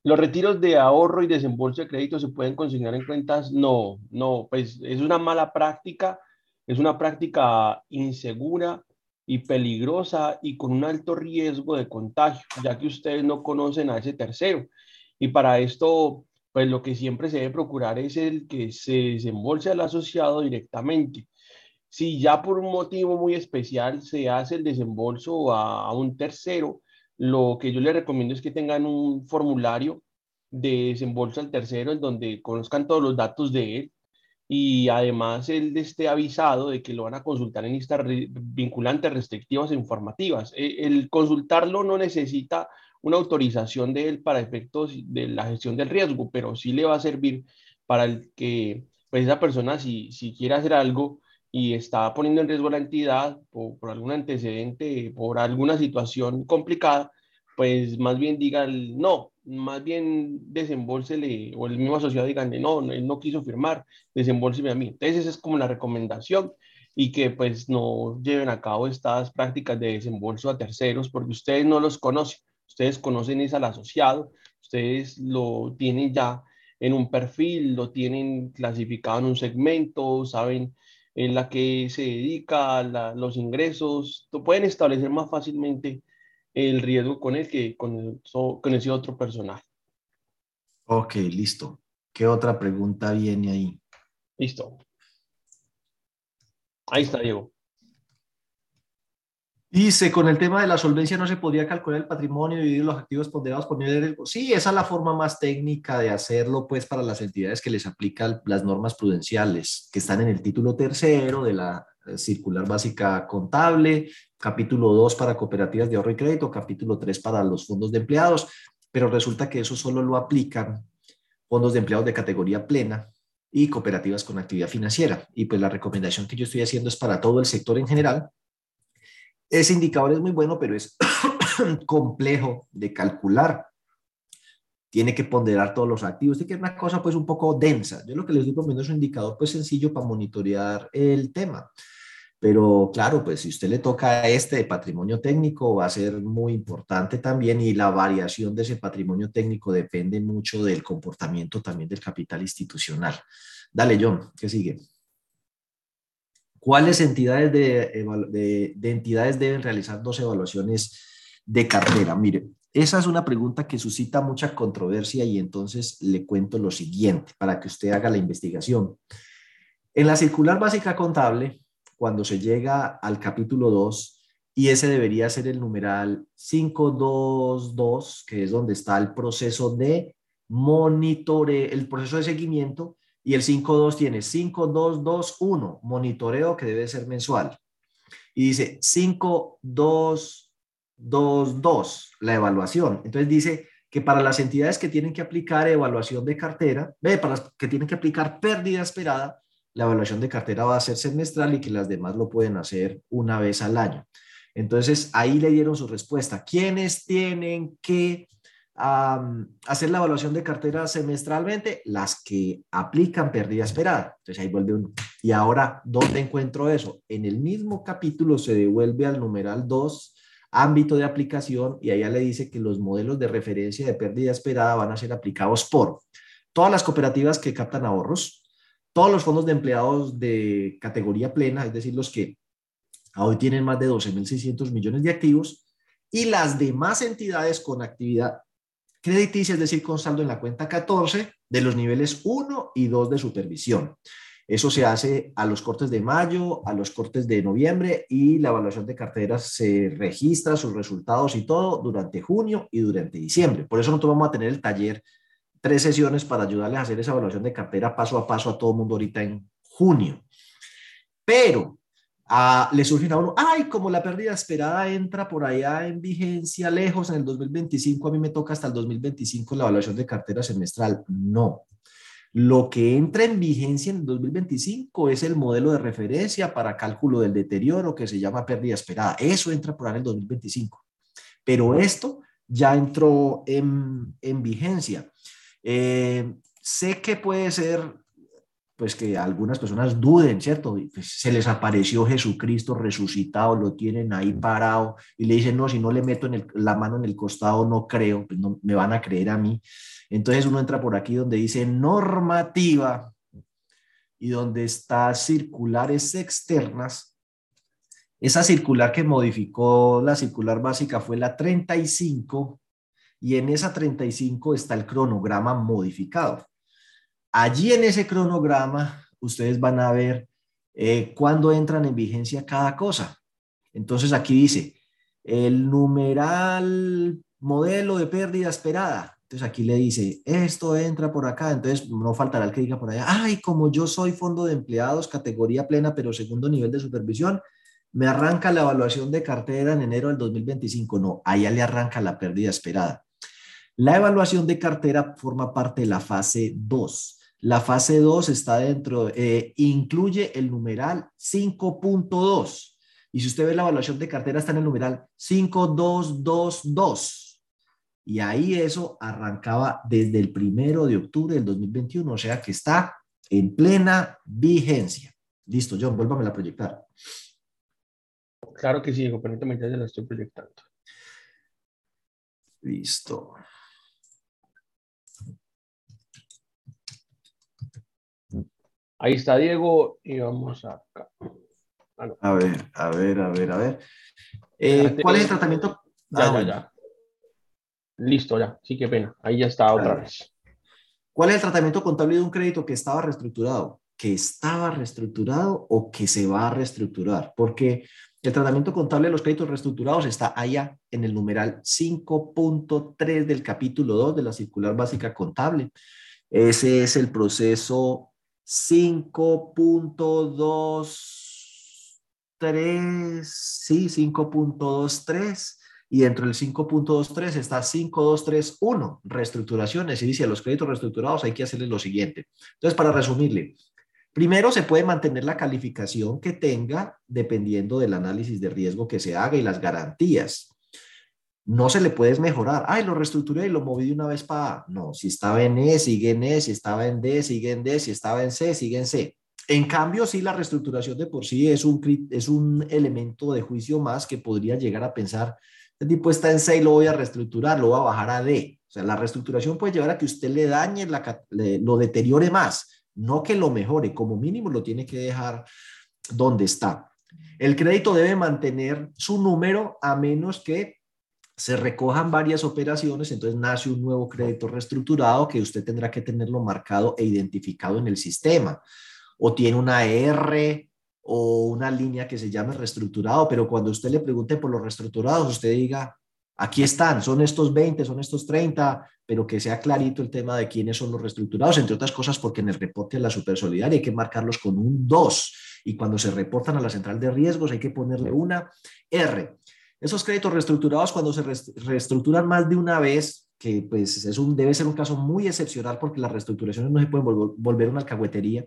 ¿Los retiros de ahorro y desembolso de crédito se pueden consignar en cuentas? No, no, pues es una mala práctica, es una práctica insegura y peligrosa y con un alto riesgo de contagio, ya que ustedes no conocen a ese tercero. Y para esto, pues lo que siempre se debe procurar es el que se desembolse al asociado directamente. Si ya por un motivo muy especial se hace el desembolso a, a un tercero, lo que yo les recomiendo es que tengan un formulario de desembolso al tercero en donde conozcan todos los datos de él y además él esté avisado de que lo van a consultar en listas vinculantes, restrictivas e informativas. E, el consultarlo no necesita una autorización de él para efectos de la gestión del riesgo, pero sí le va a servir para el que pues esa persona si, si quiere hacer algo y está poniendo en riesgo la entidad por, por algún antecedente, por alguna situación complicada, pues más bien diga no, más bien desembolsele, o el mismo asociado diga no, él no quiso firmar, desembolseme a mí. Entonces esa es como la recomendación y que pues no lleven a cabo estas prácticas de desembolso a terceros porque ustedes no los conocen, ustedes conocen es al asociado, ustedes lo tienen ya en un perfil, lo tienen clasificado en un segmento, saben en la que se dedica, los ingresos, pueden establecer más fácilmente el riesgo con el que con, con ese otro personaje. Ok, listo. ¿Qué otra pregunta viene ahí? Listo. Ahí está, Diego. Dice, con el tema de la solvencia no se podría calcular el patrimonio y dividir los activos ponderados por nivel de riesgo. Sí, esa es la forma más técnica de hacerlo, pues, para las entidades que les aplican las normas prudenciales, que están en el título tercero de la eh, circular básica contable, capítulo 2 para cooperativas de ahorro y crédito, capítulo 3 para los fondos de empleados, pero resulta que eso solo lo aplican fondos de empleados de categoría plena y cooperativas con actividad financiera. Y pues la recomendación que yo estoy haciendo es para todo el sector en general, ese indicador es muy bueno, pero es complejo de calcular. Tiene que ponderar todos los activos. Que ser una cosa pues un poco densa. Yo lo que les digo es un indicador pues sencillo para monitorear el tema. Pero claro, pues si usted le toca este de patrimonio técnico va a ser muy importante también y la variación de ese patrimonio técnico depende mucho del comportamiento también del capital institucional. Dale, John, ¿qué sigue? ¿Cuáles entidades, de, entidades deben realizar dos evaluaciones de cartera? Mire, esa es una pregunta que suscita mucha controversia y entonces le cuento lo siguiente para que usted haga la investigación. En la circular básica contable, cuando se llega al capítulo 2, y ese debería ser el numeral 522, que es donde está el proceso de monitoreo, el proceso de seguimiento, y el 5.2 tiene 5.2.2.1, monitoreo que debe ser mensual. Y dice 5.2.2.2, la evaluación. Entonces dice que para las entidades que tienen que aplicar evaluación de cartera, ve, para las que tienen que aplicar pérdida esperada, la evaluación de cartera va a ser semestral y que las demás lo pueden hacer una vez al año. Entonces ahí le dieron su respuesta. ¿Quiénes tienen que hacer la evaluación de cartera semestralmente, las que aplican pérdida esperada. Entonces ahí vuelve uno. Y ahora, ¿dónde encuentro eso? En el mismo capítulo se devuelve al numeral 2, ámbito de aplicación, y allá le dice que los modelos de referencia de pérdida esperada van a ser aplicados por todas las cooperativas que captan ahorros, todos los fondos de empleados de categoría plena, es decir, los que hoy tienen más de 12.600 millones de activos, y las demás entidades con actividad crediticia, es decir, con saldo en la cuenta 14 de los niveles 1 y 2 de supervisión. Eso se hace a los cortes de mayo, a los cortes de noviembre y la evaluación de carteras se registra sus resultados y todo durante junio y durante diciembre. Por eso nosotros vamos a tener el taller, tres sesiones para ayudarles a hacer esa evaluación de cartera paso a paso a todo el mundo ahorita en junio. Pero le surge a uno, ay, como la pérdida esperada entra por allá en vigencia lejos en el 2025, a mí me toca hasta el 2025 la evaluación de cartera semestral. No. Lo que entra en vigencia en el 2025 es el modelo de referencia para cálculo del deterioro que se llama pérdida esperada. Eso entra por ahí en el 2025. Pero esto ya entró en, en vigencia. Eh, sé que puede ser pues que algunas personas duden, ¿cierto? Pues, se les apareció Jesucristo resucitado, lo tienen ahí parado y le dicen, no, si no le meto en la mano en el costado, no creo, pues no me van a creer a mí. Entonces uno entra por aquí donde dice normativa y donde está circulares externas. Esa circular que modificó la circular básica fue la 35 y en esa 35 está el cronograma modificado. Allí en ese cronograma, ustedes van a ver eh, cuándo entran en vigencia cada cosa. Entonces aquí dice, el numeral modelo de pérdida esperada. Entonces aquí le dice, esto entra por acá. Entonces no faltará el que diga por allá, ay, como yo soy fondo de empleados, categoría plena, pero segundo nivel de supervisión, me arranca la evaluación de cartera en enero del 2025. No, allá le arranca la pérdida esperada. La evaluación de cartera forma parte de la fase 2. La fase 2 está dentro, eh, incluye el numeral 5.2. Y si usted ve la evaluación de cartera, está en el numeral 5222. Y ahí eso arrancaba desde el primero de octubre del 2021, o sea que está en plena vigencia. Listo, John, vuélvame a proyectar. Claro que sí, permítame, ya la estoy proyectando. Listo. Ahí está Diego y vamos acá. Ah, a ver, a ver, a ver, a ver. Eh, ¿Cuál es el tratamiento? Ya, ah, ya, ya. Listo, ya. Sí, qué pena. Ahí ya está otra vez. ¿Cuál es el tratamiento contable de un crédito que estaba reestructurado? ¿Que estaba reestructurado o que se va a reestructurar? Porque El tratamiento contable de los créditos reestructurados está allá en el numeral 5.3 del capítulo 2 de la circular básica contable. Ese es el proceso 5.23, sí, 5.23 y dentro del 5.23 está 5.231, reestructuraciones. Y dice, a los créditos reestructurados hay que hacerle lo siguiente. Entonces, para resumirle, primero se puede mantener la calificación que tenga dependiendo del análisis de riesgo que se haga y las garantías. No se le puede mejorar. Ay, lo reestructuré y lo moví de una vez para A. No, si estaba en E, sigue en E, si estaba en D, sigue en D, si estaba en C, sigue en C. En cambio, sí, la reestructuración de por sí es un, es un elemento de juicio más que podría llegar a pensar, este tipo está en C y lo voy a reestructurar, lo voy a bajar a D. O sea, la reestructuración puede llevar a que usted le dañe, la, lo deteriore más, no que lo mejore, como mínimo lo tiene que dejar donde está. El crédito debe mantener su número a menos que se recojan varias operaciones, entonces nace un nuevo crédito reestructurado que usted tendrá que tenerlo marcado e identificado en el sistema. O tiene una R o una línea que se llame reestructurado, pero cuando usted le pregunte por los reestructurados, usted diga, aquí están, son estos 20, son estos 30, pero que sea clarito el tema de quiénes son los reestructurados, entre otras cosas porque en el reporte de la supersolidaria hay que marcarlos con un 2 y cuando se reportan a la central de riesgos hay que ponerle una R. Esos créditos reestructurados cuando se reestructuran más de una vez, que pues es un, debe ser un caso muy excepcional porque las reestructuraciones no se pueden volver una alcahuetería,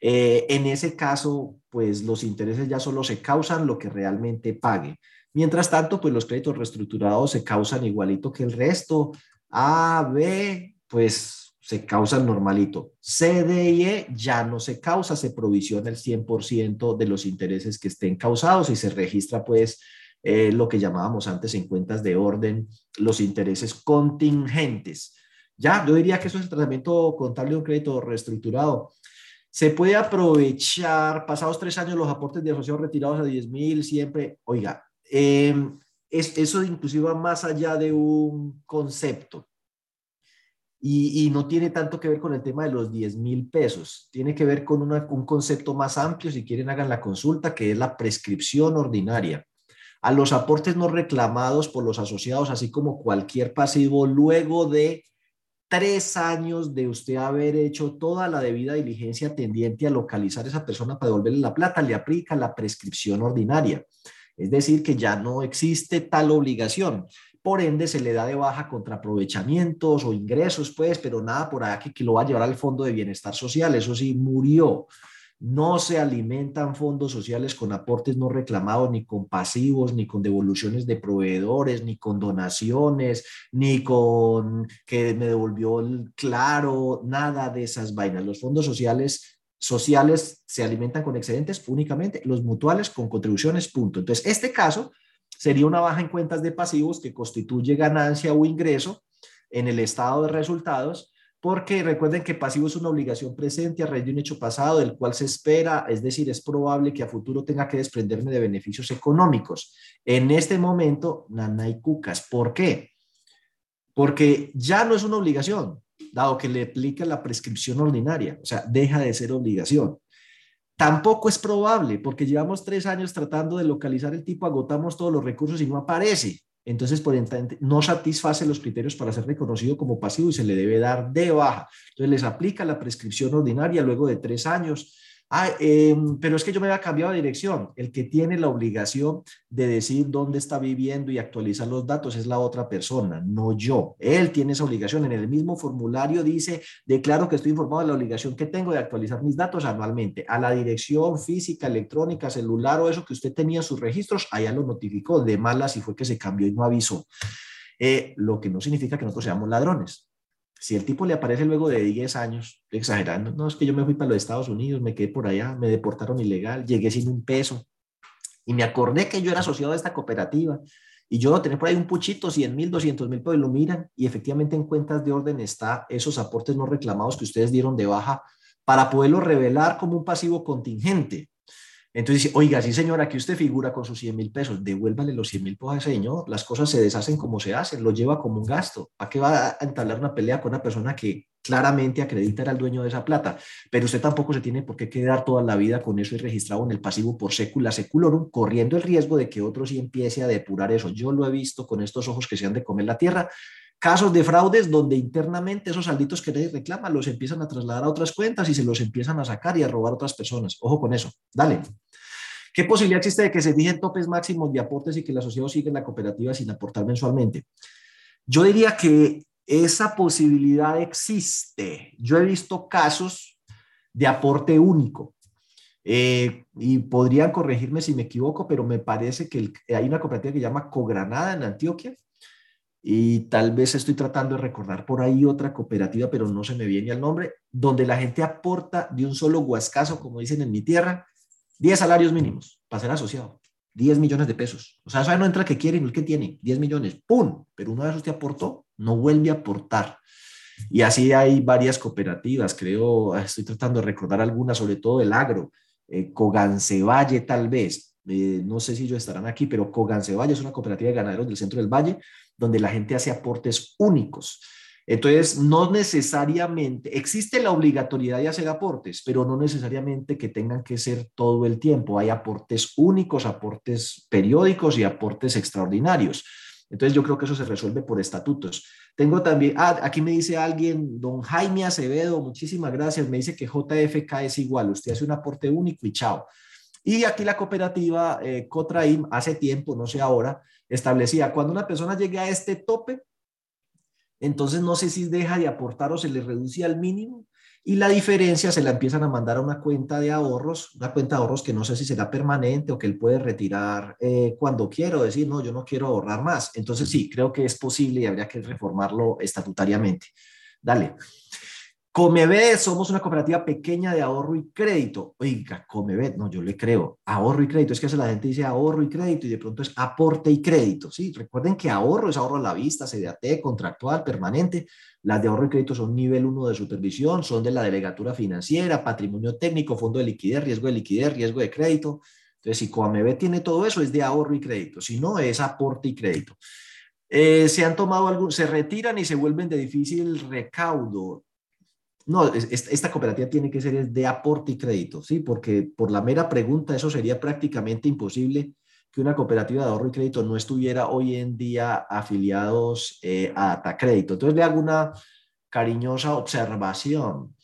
eh, en ese caso, pues los intereses ya solo se causan lo que realmente pague. Mientras tanto, pues los créditos reestructurados se causan igualito que el resto. A, B, pues se causan normalito. C, D y E ya no se causa, se provisiona el 100% de los intereses que estén causados y se registra pues eh, lo que llamábamos antes en cuentas de orden, los intereses contingentes. Ya, yo diría que eso es el tratamiento contable de un crédito reestructurado. Se puede aprovechar, pasados tres años, los aportes de asociados retirados a 10 mil, siempre, oiga, em, es, eso inclusive va más allá de un concepto. Y, no tiene tanto que ver con el tema de los 10 mil pesos, tiene que ver con un concepto más amplio, si quieren hagan la consulta, que es la prescripción ordinaria. A los aportes no reclamados por los asociados, así como cualquier pasivo, luego de tres años de usted haber hecho toda la debida diligencia tendiente a localizar a esa persona para devolverle la plata, le aplica la prescripción ordinaria. Es decir, que ya no existe tal obligación. Por ende, se le da de baja contra aprovechamientos o ingresos, pues, pero nada por ahí que, que lo va a llevar al Fondo de Bienestar Social. Eso sí, murió. No se alimentan fondos sociales con aportes no reclamados, ni con pasivos, ni con devoluciones de proveedores, ni con donaciones, ni con que me devolvió el claro, nada de esas vainas. Los fondos sociales sociales se alimentan con excedentes únicamente, los mutuales con contribuciones, punto. Entonces, este caso sería una baja en cuentas de pasivos que constituye ganancia o ingreso en el estado de resultados porque recuerden que pasivo es una obligación presente a raíz de un hecho pasado del cual se espera, es decir, es probable que a futuro tenga que desprenderme de beneficios económicos. En este momento, nanay cucas. ¿Por qué? Porque ya no es una obligación, dado que le aplica la prescripción ordinaria, o sea, deja de ser obligación. Tampoco es probable, porque llevamos tres años tratando de localizar el tipo, agotamos todos los recursos y no aparece entonces por no satisface los criterios para ser reconocido como pasivo y se le debe dar de baja. Entonces les aplica la prescripción ordinaria luego de tres años Ah, em, pero es que yo me había cambiado de dirección. El que tiene la obligación de decir dónde está viviendo y actualizar los datos es la otra persona, no yo. Él tiene esa obligación. En el mismo formulario dice, declaro que estoy informado de la obligación que tengo de actualizar mis datos anualmente. A la dirección física, electrónica, celular o eso que usted tenía en sus registros, allá lo notificó. De malas y fue que se cambió y no avisó. Eh, lo que no significa que nosotros seamos ladrones. Si el tipo le aparece luego de 10 años, exagerando, no, es que yo me fui para los Estados Unidos, me quedé por allá, me deportaron ilegal, llegué sin un peso y me acordé que yo era asociado a esta cooperativa y yo tenía por ahí un puchito, 100 mil, 200 mil, pues lo miran y efectivamente en cuentas de orden está esos aportes no reclamados que ustedes dieron de baja para poderlo revelar como un pasivo contingente. Entonces dice, oiga, sí señora, aquí usted figura con sus 100 mil pesos, devuélvale los 100 mil pesos señor, las cosas se deshacen como se hacen, lo lleva como un gasto. ¿A qué va a entablar una pelea con una persona que claramente acredita era el dueño de esa plata, pero usted tampoco se tiene por qué quedar toda la vida con eso y registrado en el pasivo por sécula seculorum, corriendo el riesgo de que otro sí empiece a depurar eso. Yo lo he visto con estos ojos que se han de comer la tierra, casos de fraudes donde internamente esos salditos que nadie reclama los empiezan a trasladar a otras cuentas y se los empiezan a sacar y a robar a otras personas. Ojo con eso. Dale. ¿Qué posibilidad existe de que se fijen topes máximos de aportes y que el asociado siga en la cooperativa sin aportar mensualmente? Yo diría que esa posibilidad existe. Yo he visto casos de aporte único. Eh, y podrían corregirme si me equivoco, pero me parece que hay una cooperativa que se llama Cogranada en Antioquia. Y tal vez estoy tratando de recordar por ahí otra cooperativa, pero no se me viene el nombre, donde la gente aporta de un solo huascazo, como dicen en mi tierra, 10 salarios mínimos para ser asociado. 10 millones de pesos. O sea, eso no entra que quiere ni el que tiene. 10 millones. ¡Pum! Pero una vez usted aportó, no vuelve a aportar. Y así hay varias cooperativas, creo, estoy tratando de recordar algunas, sobre todo el agro, eh, Cogancevalle tal vez, eh, no sé si ellos estarán aquí, pero Cogancevalle es una cooperativa de ganaderos del centro del valle, donde la gente hace aportes únicos. Entonces, no necesariamente, existe la obligatoriedad de hacer aportes, pero no necesariamente que tengan que ser todo el tiempo. Hay aportes únicos, aportes periódicos y aportes extraordinarios. Entonces yo creo que eso se resuelve por estatutos. Tengo también, ah, aquí me dice alguien, don Jaime Acevedo, muchísimas gracias, me dice que JFK es igual, usted hace un aporte único y chao. Y aquí la cooperativa eh, Cotraim hace tiempo, no sé ahora, establecía, cuando una persona llegue a este tope, entonces no sé si deja de aportar o se le reduce al mínimo, y la diferencia se la empiezan a mandar a una cuenta de ahorros, una cuenta de ahorros que no sé si será permanente o que él puede retirar eh, cuando quiera decir, no, yo no quiero ahorrar más. Entonces sí, creo que es posible y habría que reformarlo estatutariamente. Dale. Comebet, somos una cooperativa pequeña de ahorro y crédito. Oiga, Comebet, no, yo le creo. Ahorro y crédito. Es que la gente dice ahorro y crédito y de pronto es aporte y crédito. Sí, recuerden que ahorro es ahorro a la vista, CDAT, contractual, permanente. Las de ahorro y crédito son nivel 1 de supervisión, son de la delegatura financiera, patrimonio técnico, fondo de liquidez, riesgo de liquidez, riesgo de crédito. Entonces, si Comebet tiene todo eso, es de ahorro y crédito. Si no, es aporte y crédito. Eh, se han tomado algún, se retiran y se vuelven de difícil recaudo no, esta cooperativa tiene que ser de aporte y crédito, ¿sí? Porque por la mera pregunta eso sería prácticamente imposible que una cooperativa de ahorro y crédito no estuviera hoy en día afiliados eh, a Atacrédito. Entonces le hago una cariñosa observación.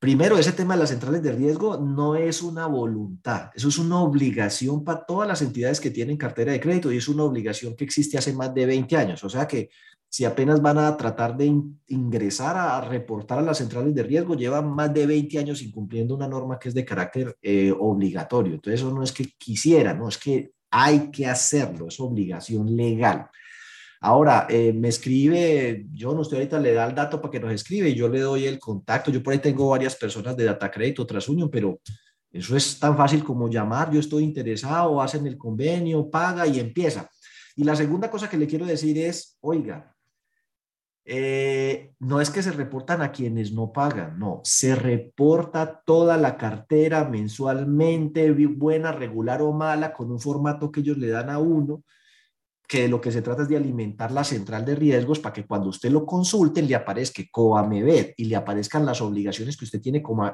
Primero, ese tema de las centrales de riesgo no es una voluntad, eso es una obligación para todas las entidades que tienen cartera de crédito y es una obligación que existe hace más de 20 años. O sea que si apenas van a tratar de ingresar a, reportar a las centrales de riesgo, llevan más de 20 años incumpliendo una norma que es de carácter eh, obligatorio. Entonces, eso no es que quisiera, no es que hay que hacerlo, es obligación legal. Ahora, eh, me escribe, yo no estoy ahorita, le da el dato para que nos escribe yo le doy el contacto. Yo por ahí tengo varias personas de Data Crédito Trasunion, pero eso es tan fácil como llamar, yo estoy interesado, hacen el convenio, paga y empieza. Y la segunda cosa que le quiero decir es, oiga, eh, no es que se reportan a quienes no pagan, no, se reporta toda la cartera mensualmente, buena, regular o mala, con un formato que ellos le dan a uno, que lo que se trata es de alimentar la central de riesgos para que cuando usted lo consulte le aparezca Coamebet y le aparezcan las obligaciones que usted tiene como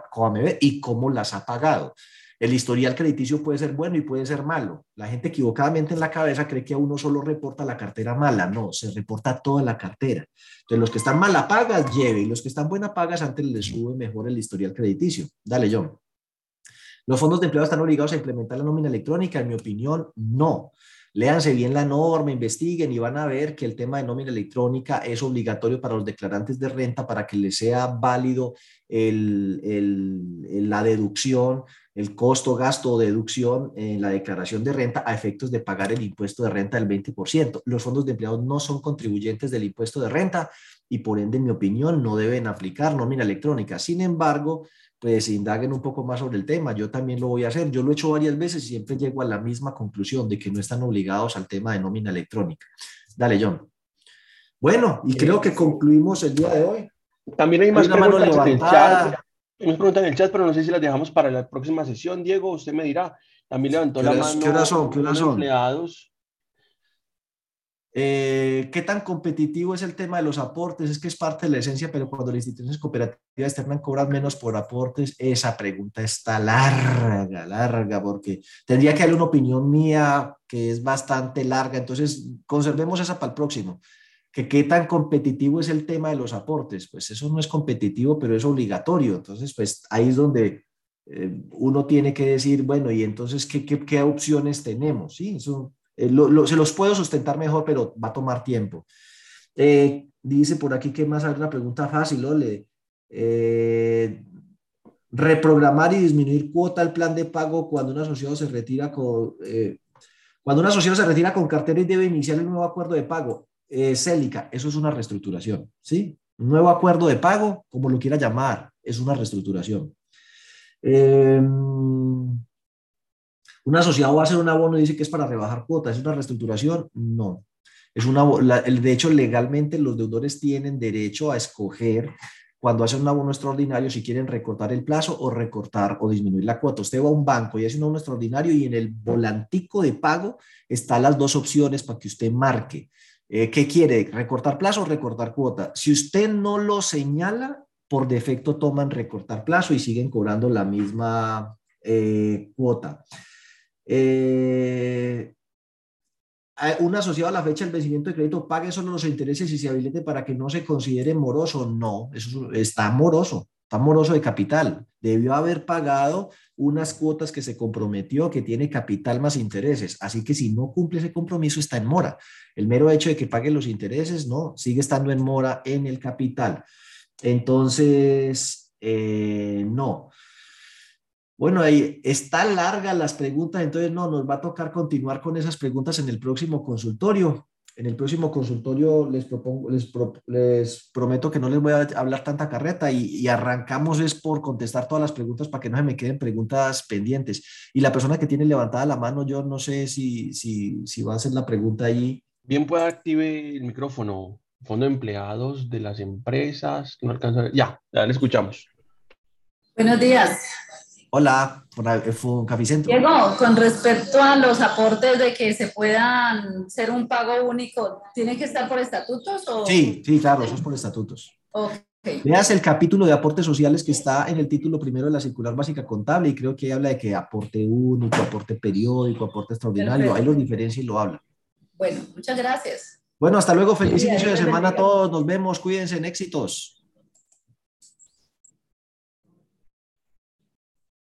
y cómo las ha pagado. El historial crediticio puede ser bueno y puede ser malo. La gente equivocadamente en la cabeza cree que a uno solo reporta la cartera mala. No, se reporta toda la cartera. Entonces, los que están mala pagas, lleve. Y los que están buena pagas, antes les sube mejor el historial crediticio. Dale, John. ¿Los fondos de empleo están obligados a implementar la nómina electrónica? En mi opinión, no. Léanse bien la norma, investiguen y van a ver que el tema de nómina electrónica es obligatorio para los declarantes de renta para que les sea válido la deducción, el costo, gasto o deducción en la declaración de renta a efectos de pagar el impuesto de renta del 20%. Los fondos de empleados no son contribuyentes del impuesto de renta y por ende, en mi opinión, no deben aplicar nómina electrónica. Sin embargo, pues indaguen un poco más sobre el tema. Yo también lo voy a hacer. Yo lo he hecho varias veces y siempre llego a la misma conclusión de que no están obligados al tema de nómina electrónica. Dale, John. Bueno, y creo que concluimos el día de hoy. También hay más preguntas en el chat. Hay más preguntas en el chat, pero no sé si las dejamos para la próxima sesión. Diego, usted me dirá. También levantó la mano. ¿Qué hora son? ¿Qué hora son? Empleados. Eh, ¿Qué tan competitivo es el tema de los aportes? Es que es parte de la esencia, pero cuando las instituciones cooperativas terminan cobran menos por aportes, esa pregunta está larga, larga, porque tendría que haber una opinión mía que es bastante larga. Entonces, conservemos esa para el próximo. Que qué tan competitivo es el tema de los aportes. Pues eso no es competitivo, pero es obligatorio. Entonces, pues ahí es donde eh, uno tiene que decir, bueno, y entonces, ¿qué, qué, qué opciones tenemos? Sí, eso eh, se los puedo sustentar mejor, pero va a tomar tiempo. Eh, dice por aquí que más hay una pregunta fácil, Ole. Reprogramar y disminuir cuota al plan de pago cuando un asociado se retira con cuando un asociado se retira con cartera y debe iniciar el nuevo acuerdo de pago. Célica, eso es una reestructuración, ¿sí? Un nuevo acuerdo de pago, como lo quiera llamar, es una reestructuración. Eh, un asociado va a hacer un abono y dice que es para rebajar cuotas, ¿es una reestructuración? No. Es una, de hecho, legalmente los deudores tienen derecho a escoger cuando hacen un abono extraordinario si quieren recortar el plazo o recortar o disminuir la cuota. Usted va a un banco y hace un abono extraordinario y en el volantico de pago están las dos opciones para que usted marque. Eh, ¿Qué quiere? ¿Recortar plazo o recortar cuota? Si usted no lo señala, por defecto toman recortar plazo y siguen cobrando la misma eh, cuota. Eh, un asociado a la fecha del vencimiento de crédito pague solo los intereses y se habilite para que no se considere moroso. No, eso está moroso, está moroso de capital. Debió haber pagado unas cuotas que se comprometió, que tiene capital más intereses. Así que si no cumple ese compromiso, está en mora. El mero hecho de que pague los intereses, no, sigue estando en mora en el capital. Entonces, eh, no. Bueno, ahí está larga las preguntas, entonces no, nos va a tocar continuar con esas preguntas en el próximo consultorio. En el próximo consultorio les, propongo, les, les prometo que no les voy a hablar tanta carreta y, arrancamos es por contestar todas las preguntas para que no se me queden preguntas pendientes. Y la persona que tiene levantada la mano, yo no sé si, si, si va a hacer la pregunta ahí. Bien, puede active el micrófono. Fondo de empleados de las empresas. No alcanza. Ya, ya le escuchamos. Buenos días. Hola, fue un Caficentro. Diego, con respecto a los aportes de que se puedan ser un pago único, ¿tiene que estar por estatutos? O... Sí, sí, claro, eso es por estatutos. Okay. Veas el capítulo de aportes sociales que está en el título primero de la circular básica contable y creo que habla de que aporte único, aporte periódico, aporte extraordinario, ahí lo diferencia y lo habla. Bueno, muchas gracias. Bueno, hasta luego, feliz inicio de semana a todos, nos vemos, cuídense en éxitos.